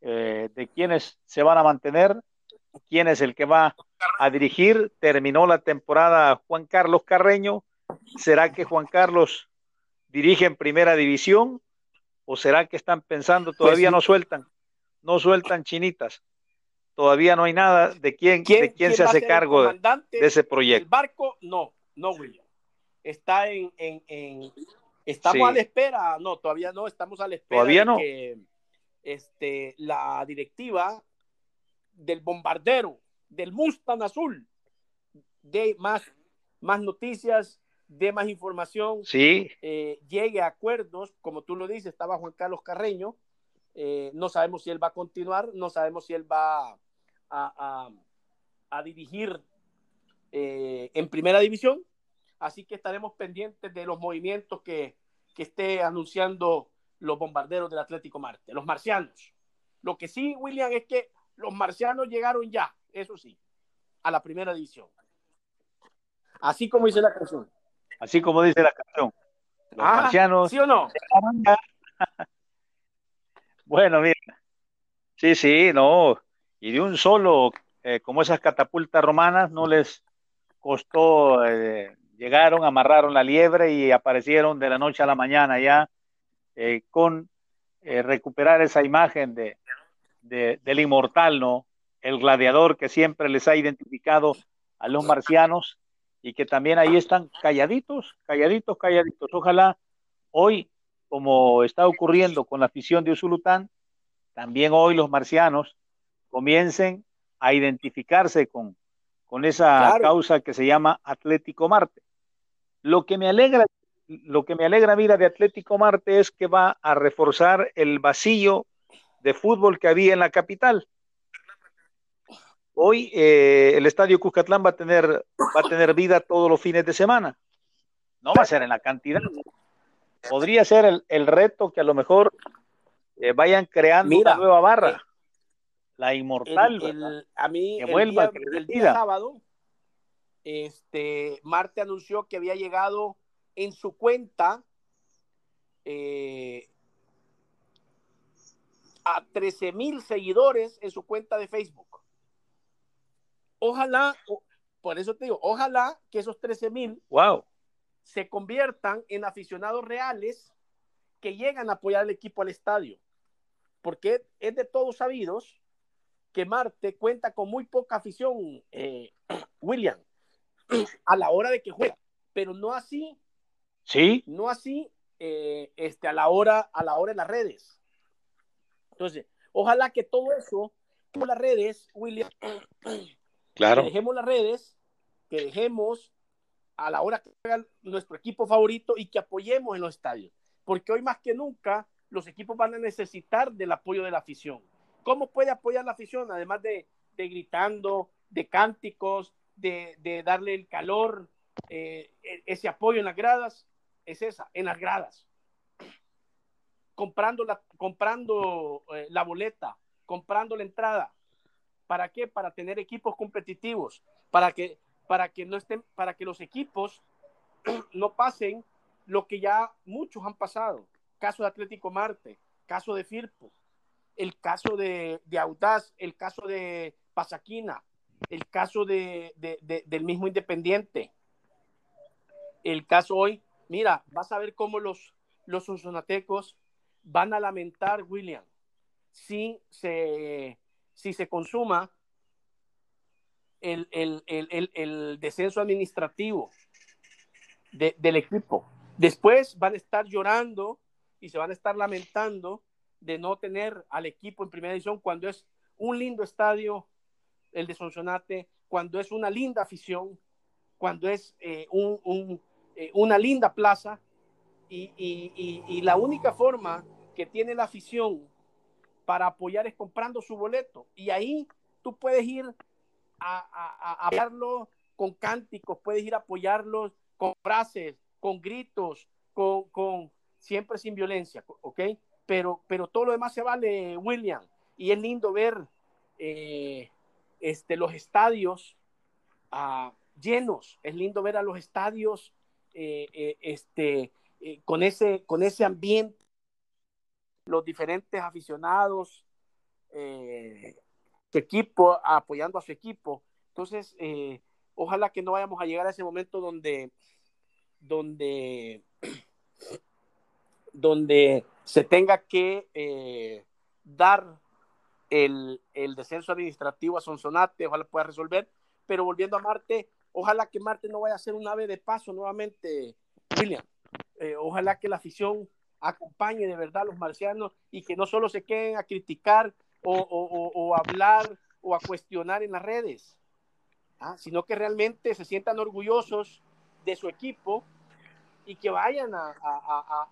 B: eh, de quienes se van a mantener, quién es el que va a dirigir. Terminó la temporada Juan Carlos Carreño. ¿Será que Juan Carlos dirige en primera división? ¿O será que están pensando, todavía pues no sueltan, no sueltan chinitas? Todavía no hay nada de quién, de quién, se hace cargo de, ese proyecto.
A: El barco, no, no, William está en, en, estamos a la espera, no, todavía no, estamos a la espera
B: ¿Todavía no?
A: que este, la directiva del bombardero, del Mustang Azul, de más, más noticias, de más información,
B: sí.
A: Eh, llegue a acuerdos, como tú lo dices, estaba Juan Carlos Carreño, eh, no sabemos si él va a continuar, no sabemos si él va a, a, a dirigir eh, en primera división, Así que estaremos pendientes de los movimientos que, que esté anunciando los bombarderos del Atlético Marte, los marcianos. Lo que sí, William, es que los marcianos llegaron ya, eso sí, a la primera división. Así como dice la canción.
B: Así como dice la canción. Los ah, marcianos.
A: ¿Sí o no?
B: bueno, mira. Sí, sí, no. Y de un solo, eh, como esas catapultas romanas, no les costó eh, Llegaron, amarraron la liebre y aparecieron de la noche a la mañana ya eh, con recuperar esa imagen de, del inmortal, ¿no? El gladiador que siempre les ha identificado a los marcianos y que también ahí están calladitos, calladitos, calladitos. Ojalá hoy, como está ocurriendo con la afición de Usulután, también hoy los marcianos comiencen a identificarse con, con esa causa que se llama Atlético Marte. Lo que me alegra, lo que me alegra mira de Atlético Marte es que va a reforzar el vacío de fútbol que había en la capital. Hoy eh, el estadio Cuscatlán va a tener va a tener vida todos los fines de semana. No va a ser en la cantidad. Podría ser el, reto que a lo mejor eh, vayan creando una nueva barra. la inmortal.
A: a mí que vuelva, el día sábado este, Marte anunció que había llegado en su cuenta eh, a 13 mil seguidores en su cuenta de Facebook. Ojalá, por eso te digo, ojalá que esos 13 mil
B: wow.
A: se conviertan en aficionados reales que llegan a apoyar al equipo al estadio. Porque es de todos sabidos que Marte cuenta con muy poca afición, eh, William a la hora de que juega, pero no así.
B: Sí.
A: No así eh, este, a la hora, a la hora en las redes. Entonces, ojalá que todo eso, como las redes, William, dejemos las redes, que dejemos a la hora que juega nuestro equipo favorito y que apoyemos en los estadios. Porque hoy más que nunca los equipos van a necesitar del apoyo de la afición. ¿Cómo puede apoyar la afición? Además de, de gritando, de cánticos, de, darle el calor, eh, e, ese apoyo en las gradas, es esa, en las gradas. Comprando la, comprando, eh, la boleta, comprando la entrada. ¿Para qué? Para tener equipos competitivos, para que, para que no estén, para que los equipos no pasen lo que ya muchos han pasado. Caso de Atlético Marte, caso de Firpo, el caso de, de Audaz, el caso de Pasaquina, el caso de, del mismo Independiente, el caso hoy, mira, vas a ver cómo los, los van a lamentar, William, si se, si se consuma el, el descenso administrativo del equipo. Después van a estar llorando y se van a estar lamentando de no tener al equipo en primera división cuando es un lindo estadio, el de Sonsonate, cuando es una linda afición, cuando es eh, un, eh, una linda plaza y, y, la única forma que tiene la afición para apoyar es comprando su boleto. Y ahí tú puedes ir a, a, con cánticos, puedes ir a apoyarlos con frases, con gritos, con, con siempre sin violencia, ¿ok? Pero, pero todo lo demás se vale, William. Y es lindo ver eh, este, los estadios ah, llenos, es lindo ver a los estadios eh, eh, este, con, ese, con ese ambiente, los diferentes aficionados, su equipo, apoyando a su equipo. Entonces, ojalá que no vayamos a llegar a ese momento donde donde, donde se tenga que eh, dar el, descenso administrativo a Sonsonate, ojalá pueda resolver, pero volviendo a Marte, ojalá que Marte no vaya a ser un ave de paso nuevamente, William. Eh, ojalá que la afición acompañe de verdad a los marcianos y que no solo se queden a criticar o, hablar o a cuestionar en las redes, ¿ah? sino que realmente se sientan orgullosos de su equipo y que vayan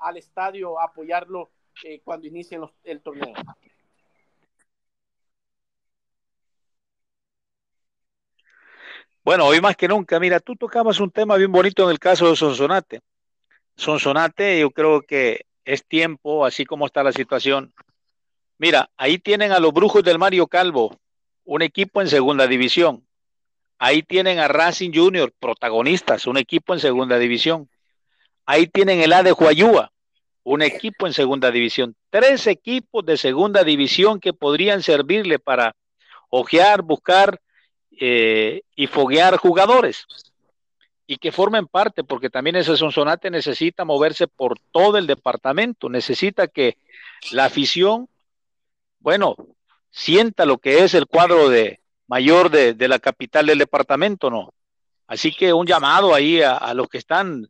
A: al estadio a apoyarlo eh, cuando inicie el torneo.
B: Bueno, hoy más que nunca, mira, tú tocabas un tema bien bonito en el caso de Sonsonate. Sonsonate, yo creo que es tiempo, así como está la situación. Mira, ahí tienen a los Brujos del Mario Calvo, un equipo en segunda división. Ahí tienen a Racing Junior, protagonistas, un equipo en segunda división. Ahí tienen el A de Huayúa, un equipo en segunda división. Tres equipos de segunda división que podrían servirle para ojear, buscar eh, y foguear jugadores y que formen parte, porque también ese Sonsonate necesita moverse por todo el departamento, necesita que la afición, bueno, sienta lo que es el cuadro de, mayor de, la capital del departamento, ¿no? Así que un llamado ahí a, los que están,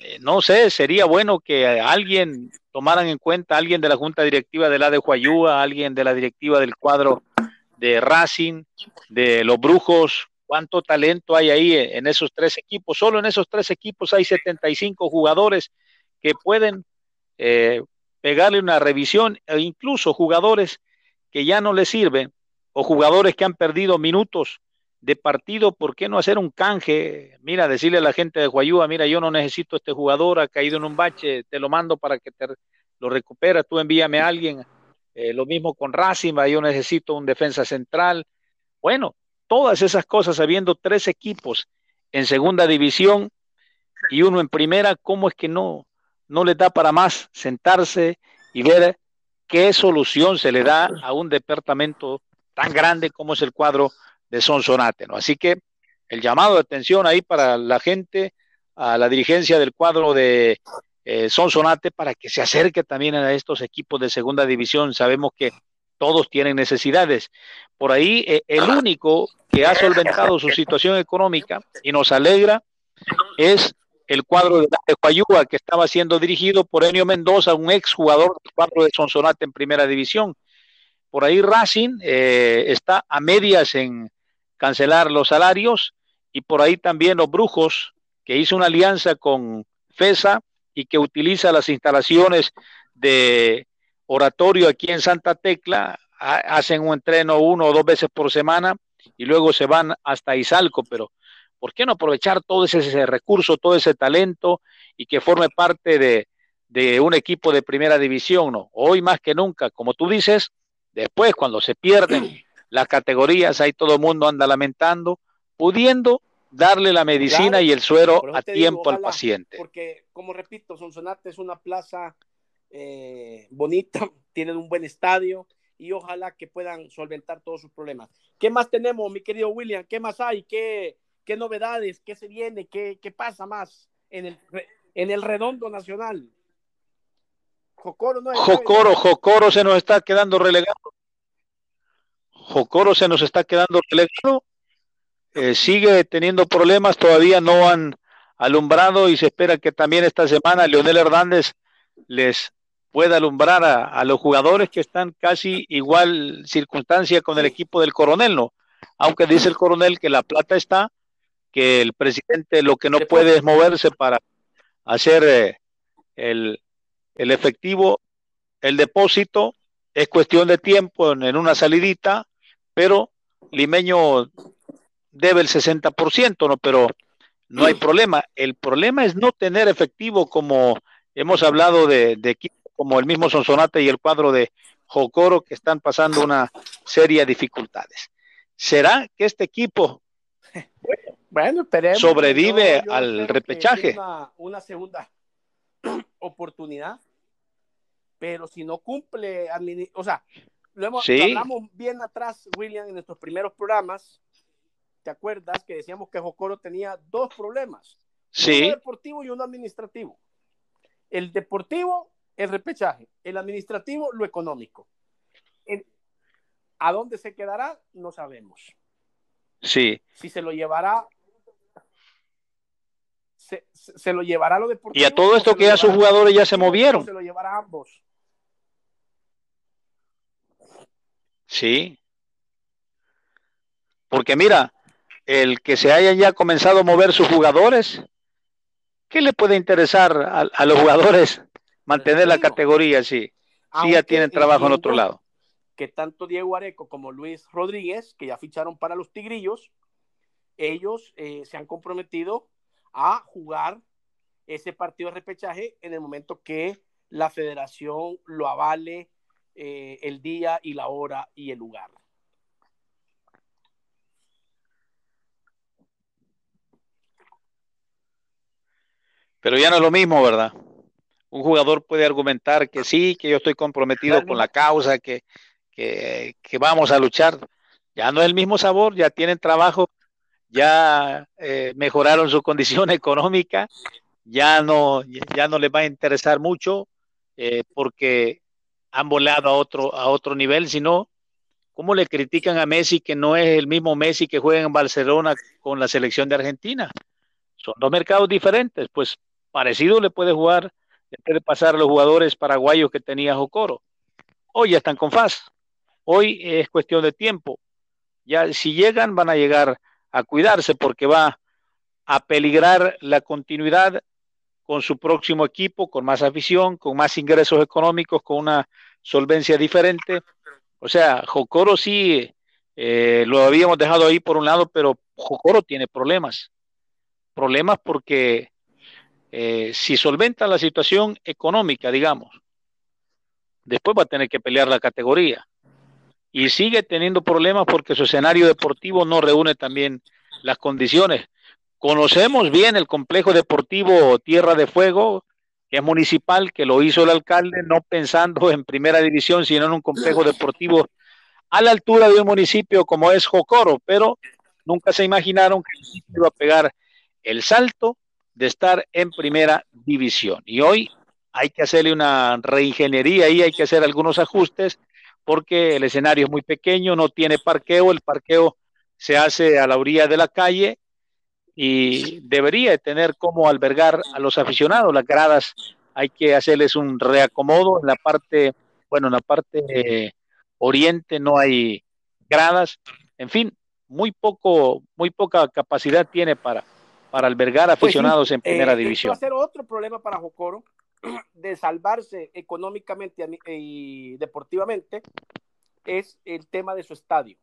B: eh, no sé, sería bueno que alguien tomaran en cuenta, alguien de la junta directiva de la de Huayúa, alguien de la directiva del cuadro de Racing, de los Brujos, cuánto talento hay ahí en esos tres equipos. Solo en esos tres equipos hay 75 jugadores que pueden eh, pegarle una revisión e incluso jugadores que ya no les sirven o jugadores que han perdido minutos de partido, ¿por qué no hacer un canje? Mira, decirle a la gente de Guayúa, mira, yo no necesito este jugador, ha caído en un bache, te lo mando para que te lo recupera, tú envíame a alguien. Eh, lo mismo con Racing, yo necesito un defensa central. Bueno, todas esas cosas, habiendo tres equipos en segunda división y uno en primera, ¿cómo es que no, no le da para más sentarse y ver qué solución se le da a un departamento tan grande como es el cuadro de Sonsonate, ¿no? Así que el llamado de atención ahí para la gente, a la dirigencia del cuadro de eh, Sonsonate, para que se acerque también a estos equipos de segunda división. Sabemos que todos tienen necesidades. Por ahí, eh, el único que ha solventado su situación económica y nos alegra es el cuadro de Payúa, que estaba siendo dirigido por Enio Mendoza, un ex jugador del cuadro de Sonsonate en primera división. Por ahí Racing eh, está a medias en cancelar los salarios y por ahí también los Brujos, que hizo una alianza con FESA y que utiliza las instalaciones de oratorio aquí en Santa Tecla, hacen un entreno uno o dos veces por semana y luego se van hasta Izalco, pero ¿por qué no aprovechar todo ese, recurso, todo ese talento y que forme parte de, de, un equipo de primera división? ¿no? Hoy más que nunca, como tú dices, Después, cuando se pierden las categorías, ahí todo el mundo anda lamentando, pudiendo darle la medicina y el suero a tiempo al paciente.
A: Porque, como repito, Sonsonate es una plaza eh, bonita, tienen un buen estadio, y ojalá que puedan solventar todos sus problemas. ¿Qué más tenemos, mi querido William? ¿Qué más hay? ¿Qué, qué novedades? ¿Qué se viene? ¿Qué, qué pasa más en el, en el redondo nacional?
B: Jocoro, no Jocoro, Jocoro se nos está quedando relegado. Jocoro se nos está quedando relegado. Eh, sigue teniendo problemas, todavía no han alumbrado y se espera que también esta semana Leonel Hernández les pueda alumbrar a, los jugadores que están casi igual circunstancia con el equipo del coronel, ¿no? Aunque dice el coronel que la plata está, que el presidente lo que no puede es moverse para hacer eh, el, el efectivo, el depósito, es cuestión de tiempo en, una salidita, pero Limeño debe el 60%, ¿no? Pero no hay problema. El problema es no tener efectivo como hemos hablado de, de equipos como el mismo Sonsonate y el cuadro de Jocoro que están pasando una serie de dificultades. ¿Será que este equipo bueno, sobrevive al repechaje?
A: una, segunda oportunidad pero si no cumple, o sea, lo, hemos, hablamos bien atrás, William, en nuestros primeros programas, ¿te acuerdas que decíamos que Jocoro tenía dos problemas?
B: Sí.
A: Uno deportivo y uno administrativo. El deportivo, el repechaje. El administrativo, lo económico. ¿A dónde se quedará? No sabemos.
B: Sí.
A: Si se lo llevará se, lo llevará lo deportivo.
B: Y a todo esto que ya sus jugadores ya se movieron.
A: Se lo llevará ambos.
B: Sí. Porque mira, el que se hayan ya comenzado a mover sus jugadores, ¿qué le puede interesar a, los jugadores mantener la categoría si, si ya tienen trabajo en otro lado?
A: Que tanto Diego Areco como Luis Rodríguez, que ya ficharon para los Tigrillos, ellos eh, se han comprometido a jugar ese partido de repechaje en el momento que la federación lo avale eh, el día y la hora y el lugar.
B: Pero ya no es lo mismo, ¿verdad? Un jugador puede argumentar que sí, que yo estoy comprometido con la causa, que, que, vamos a luchar. Ya no es el mismo sabor, ya tienen trabajo, ya eh, mejoraron su condición económica, ya no, ya no les va a interesar mucho, eh, porque han volado a otro, a otro nivel, sino cómo le critican a Messi que no es el mismo Messi que juega en Barcelona con la selección de Argentina. Son dos mercados diferentes, pues parecido le puede jugar, puede pasar los jugadores paraguayos que tenía Jocoro. Hoy ya están con FAS. Hoy es cuestión de tiempo. Ya si llegan van a llegar a cuidarse porque va a peligrar la continuidad con su próximo equipo, con más afición, con más ingresos económicos, con una solvencia diferente. O sea, Jocoro sí eh, lo habíamos dejado ahí por un lado, pero Jocoro tiene problemas. Problemas porque eh, si solventa la situación económica, digamos, después va a tener que pelear la categoría. Y sigue teniendo problemas porque su escenario deportivo no reúne también las condiciones. Conocemos bien el complejo deportivo Tierra de Fuego, que es municipal, que lo hizo el alcalde no pensando en primera división, sino en un complejo deportivo a la altura de un municipio como es Jocoro, pero nunca se imaginaron que iba a pegar el salto de estar en primera división. Y hoy hay que hacerle una reingeniería y hay que hacer algunos ajustes porque el escenario es muy pequeño, no tiene parqueo, el parqueo se hace a la orilla de la calle y debería tener como albergar a los aficionados. Las gradas hay que hacerles un reacomodo en la parte, bueno, en la parte oriente no hay gradas, en fin, muy poco, muy poca capacidad tiene para, para albergar pues aficionados en primera eh, división. Va
A: a ser otro problema para Jocoro de salvarse económicamente y deportivamente es el tema de su estadio,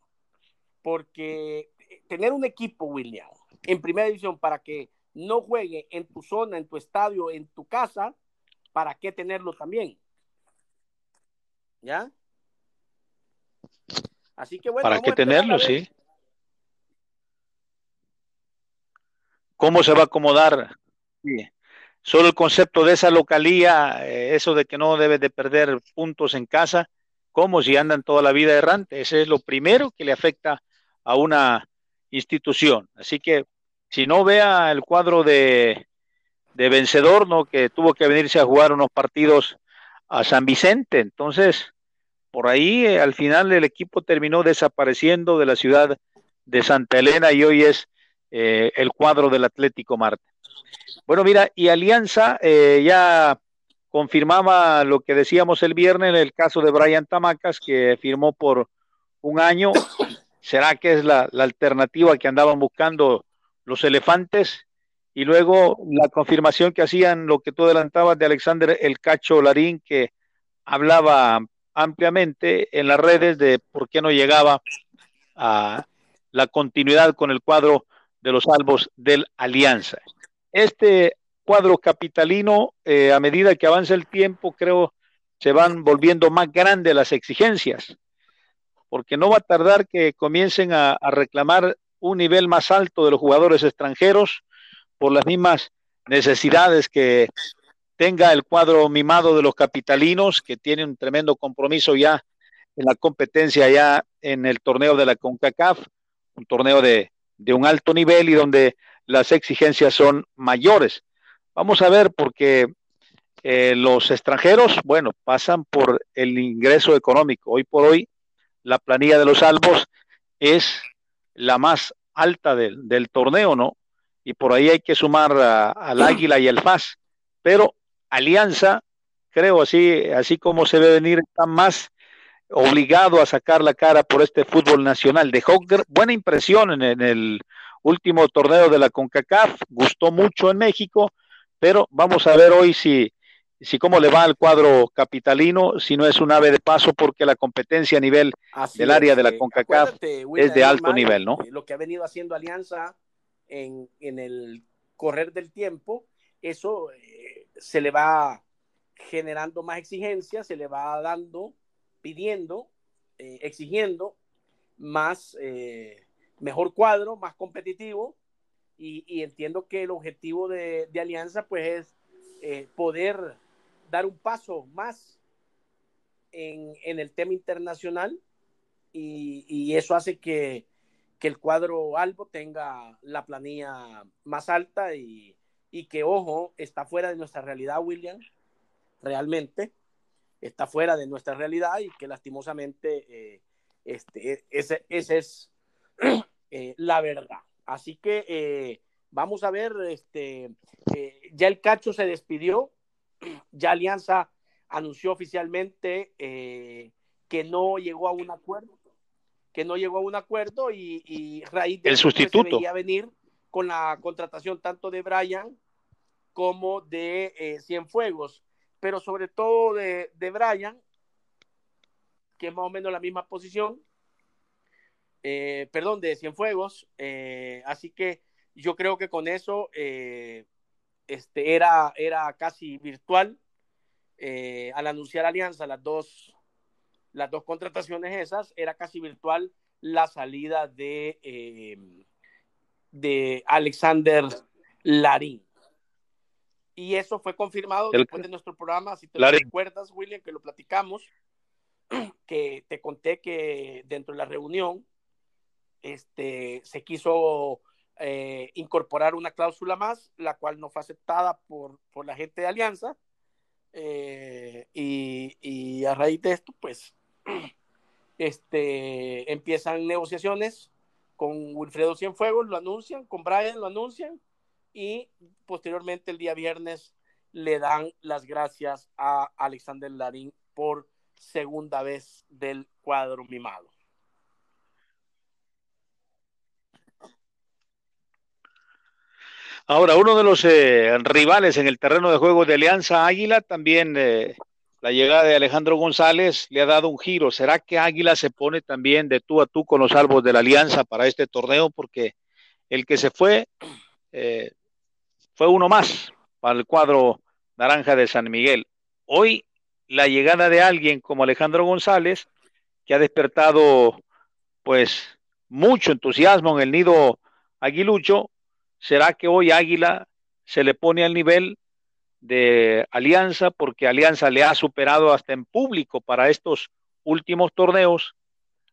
A: porque tener un equipo, William, en primera división para que no juegue en tu zona, en tu estadio, en tu casa, ¿para qué tenerlo también? ¿Ya? Así que bueno.
B: ¿Para qué tenerlo, sí? ¿Cómo se va a acomodar? Solo el concepto de esa localía, eh, eso de que no debes de perder puntos en casa, como si andan toda la vida errante. Ese es lo primero que le afecta a una institución. Así que si no vea el cuadro de, de vencedor, ¿no? Que tuvo que venirse a jugar unos partidos a San Vicente. Entonces, por ahí eh, al final el equipo terminó desapareciendo de la ciudad de Santa Elena y hoy es eh, el cuadro del Atlético Marte. Bueno, mira, y Alianza eh, ya confirmaba lo que decíamos el viernes en el caso de Brian Tamacas, que firmó por un año. ¿Será que es la, la alternativa que andaban buscando los elefantes? Y luego la confirmación que hacían lo que tú adelantabas de Alexander El Cacho Larín, que hablaba ampliamente en las redes de por qué no llegaba a la continuidad con el cuadro de los salvos del Alianza. Este cuadro capitalino, eh, a medida que avanza el tiempo, creo se van volviendo más grandes las exigencias, porque no va a tardar que comiencen a, a reclamar un nivel más alto de los jugadores extranjeros por las mismas necesidades que tenga el cuadro mimado de los capitalinos, que tiene un tremendo compromiso ya en la competencia ya en el torneo de la CONCACAF, un torneo de, de un alto nivel y donde las exigencias son mayores. Vamos a ver, porque eh, los extranjeros, bueno, pasan por el ingreso económico. Hoy por hoy, la planilla de los salvos es la más alta del, del torneo, ¿no? Y por ahí hay que sumar al Águila y al FAS. Pero Alianza, creo así, así como se ve venir, está más obligado a sacar la cara por este fútbol nacional. Dejó buena impresión en, en el último torneo de la CONCACAF, gustó mucho en México, pero vamos a ver hoy si, si cómo le va al cuadro capitalino, si no es un ave de paso, porque la competencia a nivel Así del área de la eh, CONCACAF es de alto nivel, ¿no?
A: Lo que ha venido haciendo Alianza en, en el correr del tiempo, eso eh, se le va generando más exigencias, se le va dando, pidiendo, eh, exigiendo más, eh, mejor cuadro, más competitivo, y, entiendo que el objetivo de, Alianza pues es poder dar un paso más en, el tema internacional. Y, eso hace que, el cuadro Albo tenga la planilla más alta y que, ojo, está fuera de nuestra realidad, William, realmente está fuera de nuestra realidad y que lastimosamente eh, este, ese, ese es eh, la verdad. Así que eh, vamos a ver, este, ya el Cacho se despidió, ya Alianza anunció oficialmente que no llegó a un acuerdo, que no llegó a un acuerdo y, y raíz
B: de el sustituto
A: se venir con la contratación tanto de Brian como de Cienfuegos, pero sobre todo de, de, Brian, que es más o menos la misma posición, eh, perdón, de Cienfuegos, eh, así que yo creo que con eso eh, este, era, era casi virtual eh, al anunciar alianza las dos, las dos contrataciones esas, era casi virtual la salida de, de Alexander Larín. Y eso fue confirmado el, después de nuestro programa, si te lo recuerdas, William, que lo platicamos, que te conté que dentro de la reunión este, se quiso eh, incorporar una cláusula más, la cual no fue aceptada por, por la gente de Alianza. Eh, y, y, a raíz de esto, pues, este, empiezan negociaciones con Wilfredo Cienfuegos, lo anuncian, con Brian lo anuncian, y posteriormente el día viernes le dan las gracias a Alexander Larín por segunda vez del cuadro mimado.
B: Ahora, uno de los eh, rivales en el terreno de juego de Alianza Águila, también eh, la llegada de Alejandro González le ha dado un giro. ¿Será que Águila se pone también de tú a tú con los salvos de la Alianza para este torneo? Porque el que se fue eh, fue uno más para el cuadro naranja de San Miguel. Hoy la llegada de alguien como Alejandro González, que ha despertado pues mucho entusiasmo en el nido aguilucho, ¿será que hoy Águila se le pone al nivel de Alianza porque Alianza le ha superado hasta en público para estos últimos torneos,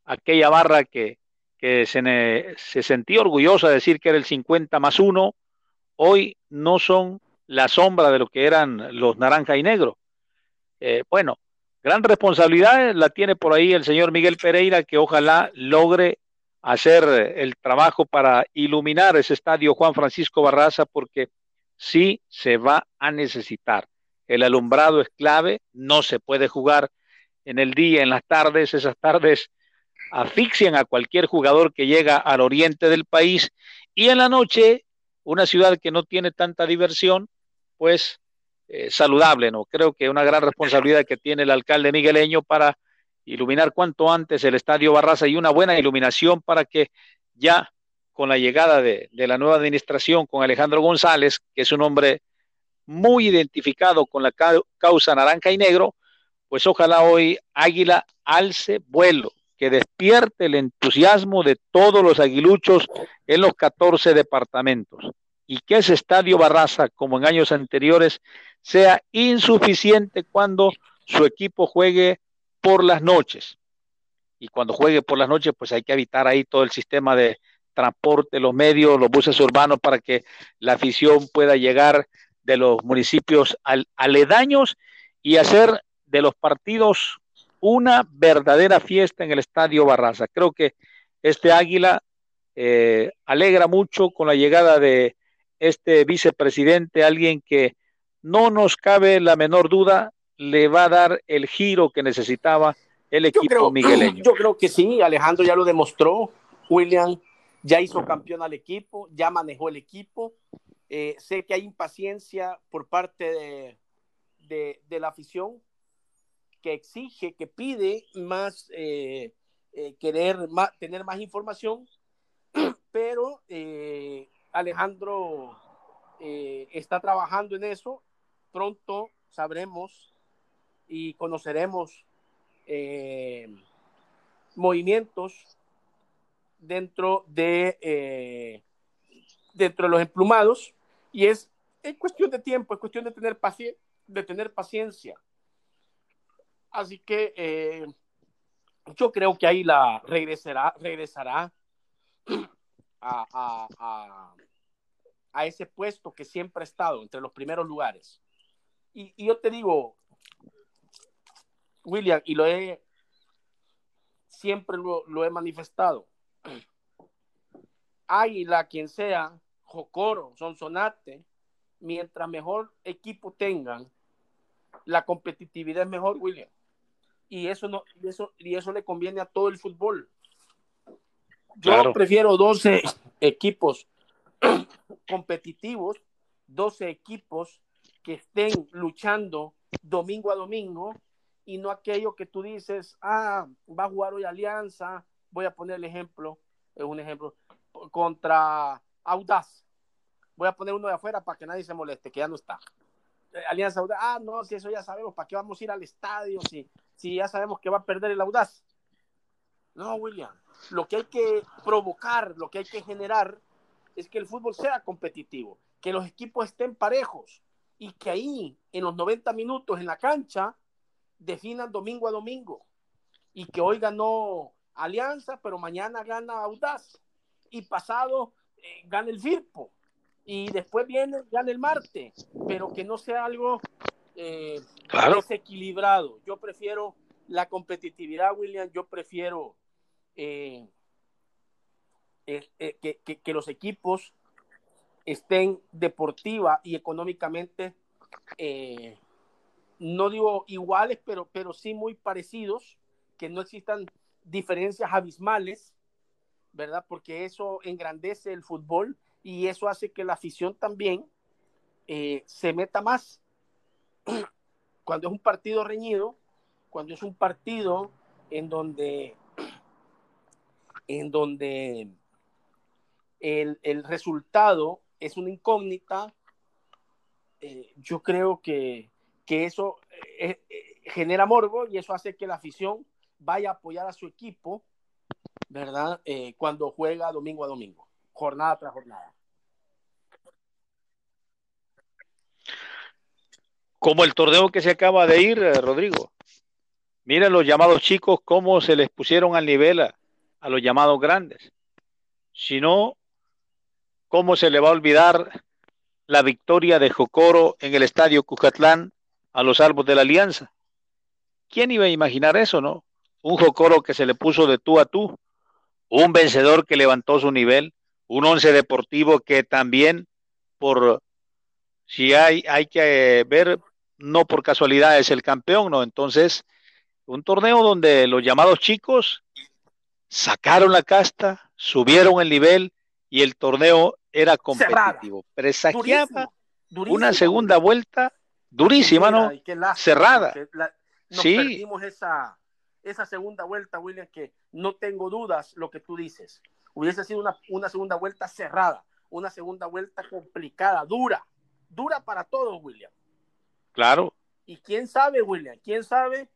B: aquella barra que, se, se sentía orgullosa de decir que era el 50 más uno, hoy no son la sombra de lo que eran los naranja y negro. Eh, bueno, gran responsabilidad la tiene por ahí el señor Miguel Pereira, que ojalá logre hacer el trabajo para iluminar ese estadio Juan Francisco Barraza, porque sí se va a necesitar. El alumbrado es clave, no se puede jugar en el día, en las tardes, esas tardes asfixian a cualquier jugador que llega al oriente del país y en la noche, una ciudad que no tiene tanta diversión, pues eh, saludable, ¿no? Creo que una gran responsabilidad que tiene el alcalde migueleño para iluminar cuanto antes el estadio Barraza y una buena iluminación para que ya con la llegada de, de la nueva administración, con Alejandro González, que es un hombre muy identificado con la causa naranja y negro, pues ojalá hoy Águila alce vuelo, que despierte el entusiasmo de todos los aguiluchos en los 14 departamentos y que ese estadio Barraza, como en años anteriores, sea insuficiente cuando su equipo juegue por las noches. Y cuando juegue por las noches, pues hay que evitar ahí todo el sistema de transporte, los medios, los buses urbanos para que la afición pueda llegar de los municipios aledaños y hacer de los partidos una verdadera fiesta en el Estadio Barraza. Creo que este Águila eh, alegra mucho con la llegada de este vicepresidente, alguien que no nos cabe la menor duda, le va a dar el giro que necesitaba el equipo migueleño.
A: Yo creo que sí, Alejandro ya lo demostró, William ya hizo campeón al equipo, ya manejó el equipo. Eh, sé que hay impaciencia por parte de, de, la afición que exige, que pide más, eh, eh, querer más, tener más información, pero Alejandro está trabajando en eso. Pronto sabremos y conoceremos movimientos dentro de, eh, dentro de los emplumados y es, es cuestión de tiempo, es cuestión de tener, paciencia de tener paciencia. Así que eh, yo creo que ahí la regresará, regresará a, ese puesto que siempre ha estado entre los primeros lugares. Y, yo te digo, William, y lo he, siempre lo, lo he manifestado, Águila, quien sea, Jocoro, Sonsonate, mientras mejor equipo tengan, la competitividad es mejor, William. Y eso no, y eso, y eso le conviene a todo el fútbol. Yo prefiero 12 equipos competitivos, 12 equipos que estén luchando domingo a domingo y no aquello que tú dices, ah, va a jugar hoy Alianza, voy a poner el ejemplo, es un ejemplo, contra Audaz. Voy a poner uno de afuera para que nadie se moleste, que ya no está. Eh, Alianza Audaz, ah, no, si eso ya sabemos, ¿para qué vamos a ir al estadio si, si ya sabemos que va a perder el Audaz? No, William, lo que hay que provocar, lo que hay que generar es que el fútbol sea competitivo, que los equipos estén parejos y que ahí, en los 90 minutos en la cancha, definan domingo a domingo. Y que hoy ganó Alianza, pero mañana gana Audaz y pasado eh, gana el Firpo y después viene, gana el Marte, pero que no sea algo eh, desequilibrado. Yo prefiero la competitividad, William, yo prefiero eh, que, que, los equipos estén deportiva y económicamente, no digo iguales, pero, pero sí muy parecidos, que no existan diferencias abismales, ¿verdad? Porque eso engrandece el fútbol y eso hace que la afición también eh, se meta más. Cuando es un partido reñido, cuando es un partido en donde, en donde el, resultado es una incógnita, eh, yo creo que, eso eh, genera morbo y eso hace que la afición vaya a apoyar a su equipo, ¿verdad? Eh, cuando juega domingo a domingo, jornada tras jornada.
B: Como el torneo que se acaba de ir, eh, Rodrigo. Miren los llamados chicos, cómo se les pusieron al nivel a, los llamados grandes. Si no, ¿cómo se le va a olvidar la victoria de Jocoro en el estadio Cucatlán a los Árboles de la Alianza? ¿Quién iba a imaginar eso, no? Un Jocoro que se le puso de tú a tú, un vencedor que levantó su nivel, un once deportivo que también por si hay, hay que ver, no por casualidad es el campeón, ¿no? Entonces, un torneo donde los llamados chicos sacaron la casta, subieron el nivel y el torneo era competitivo. Presagiaba una segunda vuelta durísima, ¿no? Cerrada.
A: sí. perdimos esa, esa segunda vuelta, William, que no tengo dudas lo que tú dices. Hubiese sido una, una segunda vuelta cerrada, una segunda vuelta complicada, dura, dura para todos, William.
B: Claro.
A: Y quién sabe, William, quién sabe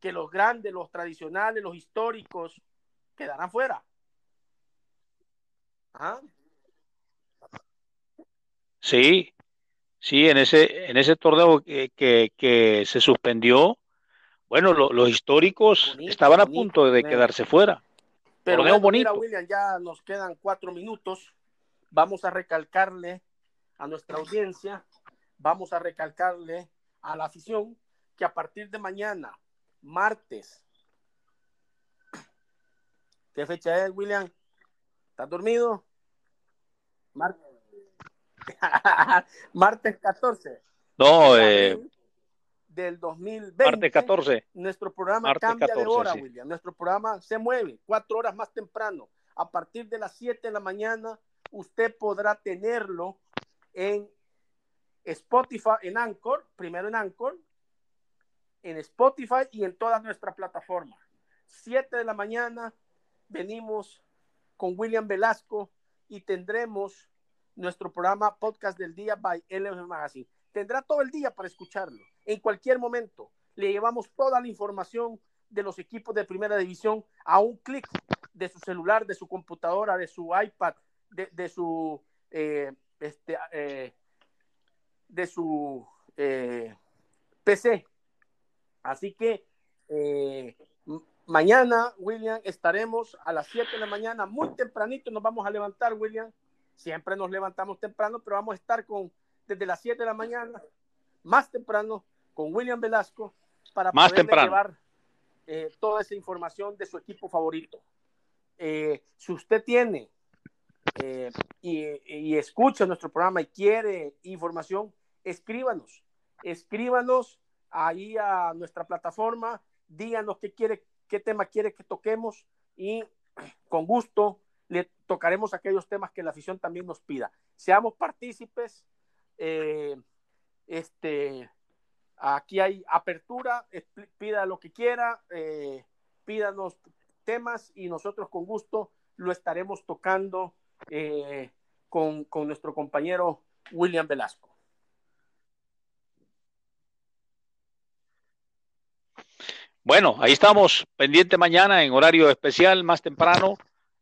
A: que los grandes, los tradicionales, los históricos quedarán fuera.
B: Sí, sí, en ese, en ese torneo que, que, se suspendió, bueno, los históricos estaban a punto de quedarse fuera.
A: Pero bueno, bonito. William, ya nos quedan cuatro minutos. Vamos a recalcarle a nuestra audiencia, vamos a recalcarle a la afición que a partir de mañana, martes, ¿qué fecha es, William? ¿Estás dormido? Martes. martes 14.
B: No, eh,
A: del 2020.
B: Martes 14.
A: Nuestro programa cambia de hora, William. Nuestro programa se mueve cuatro horas más temprano. A partir de las 7 de la mañana, usted podrá tenerlo en Spotify, en Anchor, primero en Anchor, en Spotify y en todas nuestras plataformas. 7 de la mañana venimos con William Velasco y tendremos nuestro programa Podcast del Día by LF Magazine. Tendrá todo el día para escucharlo. En cualquier momento le llevamos toda la información de los equipos de primera división a un clic de su celular, de su computadora, de su iPad, de, su eh, este, eh, de su eh, PC. Así que mañana, William, estaremos a las 7 de la mañana, muy tempranito nos vamos a levantar, William. Siempre nos levantamos temprano, pero vamos a estar con desde las 7 de la mañana, más temprano, con William Velasco, para
B: más poder
A: llevar eh, toda esa información de su equipo favorito. Eh, si usted tiene eh, y, escucha nuestro programa y quiere información, escríbanos, escríbanos ahí a nuestra plataforma, díganos qué quiere qué tema quiere que toquemos y con gusto le tocaremos aquellos temas que la afición también nos pida. Seamos partícipes. Eh, este, aquí hay apertura, pida lo que quiera, eh, pídanos temas y nosotros con gusto lo estaremos tocando eh, con, con nuestro compañero William Velasco.
B: Bueno, ahí estamos, pendiente mañana en horario especial, más temprano,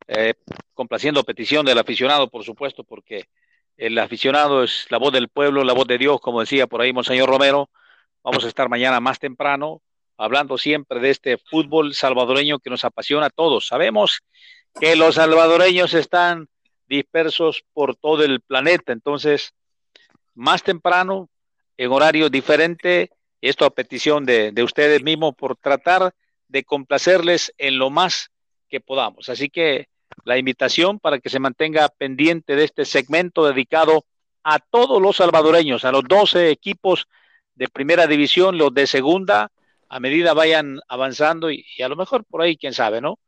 B: eh, complaciendo petición del aficionado, por supuesto, porque el aficionado es la voz del pueblo, la voz de Dios, como decía por ahí Monseñor Romero. Vamos a estar mañana más temprano, hablando siempre de este fútbol salvadoreño que nos apasiona a todos. Sabemos que los salvadoreños están dispersos por todo el planeta, entonces, más temprano, en horario diferente, esto a petición de, ustedes mismos por tratar de complacerles en lo más que podamos. Así que la invitación para que se mantenga pendiente de este segmento dedicado a todos los salvadoreños, a los 12 equipos de primera división, los de segunda, a medida vayan avanzando y, a lo mejor por ahí, quién sabe, ¿no?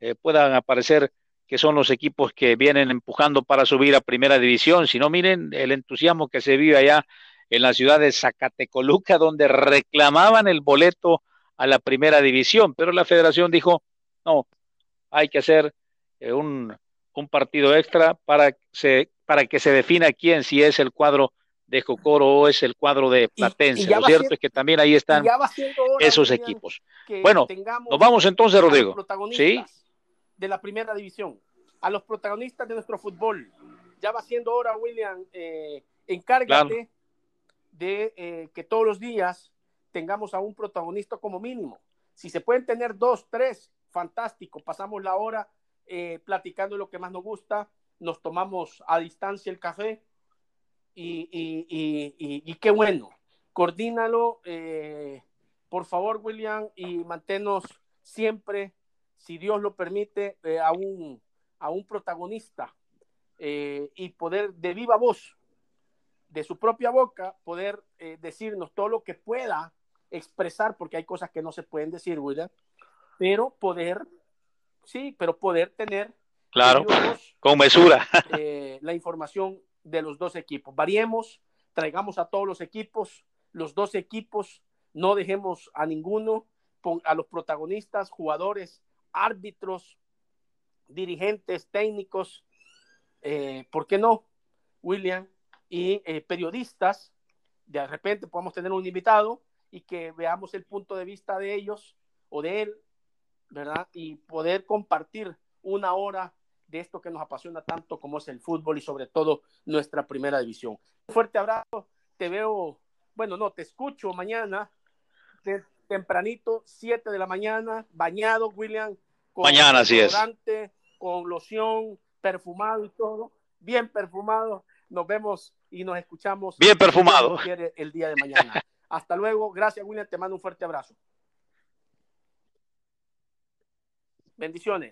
B: Eh, puedan aparecer que son los equipos que vienen empujando para subir a primera división. Si no, miren el entusiasmo que se vive allá en la ciudad de Zacatecoluca, donde reclamaban el boleto a la primera división, pero la federación dijo, no, hay que hacer eh, un, partido extra para, se, para que se defina quién, si es el cuadro de Jocoro o es el cuadro de Platense. Lo cierto es que también ahí están esos equipos. Bueno, nos vamos entonces, Rodrigo. ¿Sí?
A: De la primera división, a los protagonistas de nuestro fútbol. Ya va siendo hora, William, eh, encárgate de eh, que todos los días tengamos a un protagonista como mínimo. Si se pueden tener dos, tres, fantástico. Pasamos la hora eh, platicando lo que más nos gusta, nos tomamos a distancia el café y, y, qué bueno. Coordínalo, eh, por favor, William, y manténnos siempre, si Dios lo permite, eh, a, un, a un protagonista y poder de viva voz, de su propia boca, poder decirnos todo lo que pueda expresar, porque hay cosas que no se pueden decir, William, pero poder sí, pero poder tener
B: claro, con mesura
A: eh, la información de los dos equipos. Variemos, traigamos a todos los equipos, los dos equipos, no dejemos a ninguno, a los protagonistas, jugadores, árbitros, dirigentes, técnicos, eh, ¿por qué no, William? Y eh, periodistas, de repente podamos tener un invitado y que veamos el punto de vista de ellos o de él ¿verdad? Y poder compartir una hora de esto que nos apasiona tanto como es el fútbol y sobre todo nuestra primera división. Fuerte abrazo, te veo, bueno, no, te escucho mañana, tempranito, 7 de la mañana, bañado, William.
B: Con mañana, así es.
A: Con loción, perfumado y todo, bien perfumado. Nos vemos y nos escuchamos.
B: Bien perfumado.
A: El día de mañana. Hasta luego, gracias William, te mando un fuerte abrazo. Bendiciones.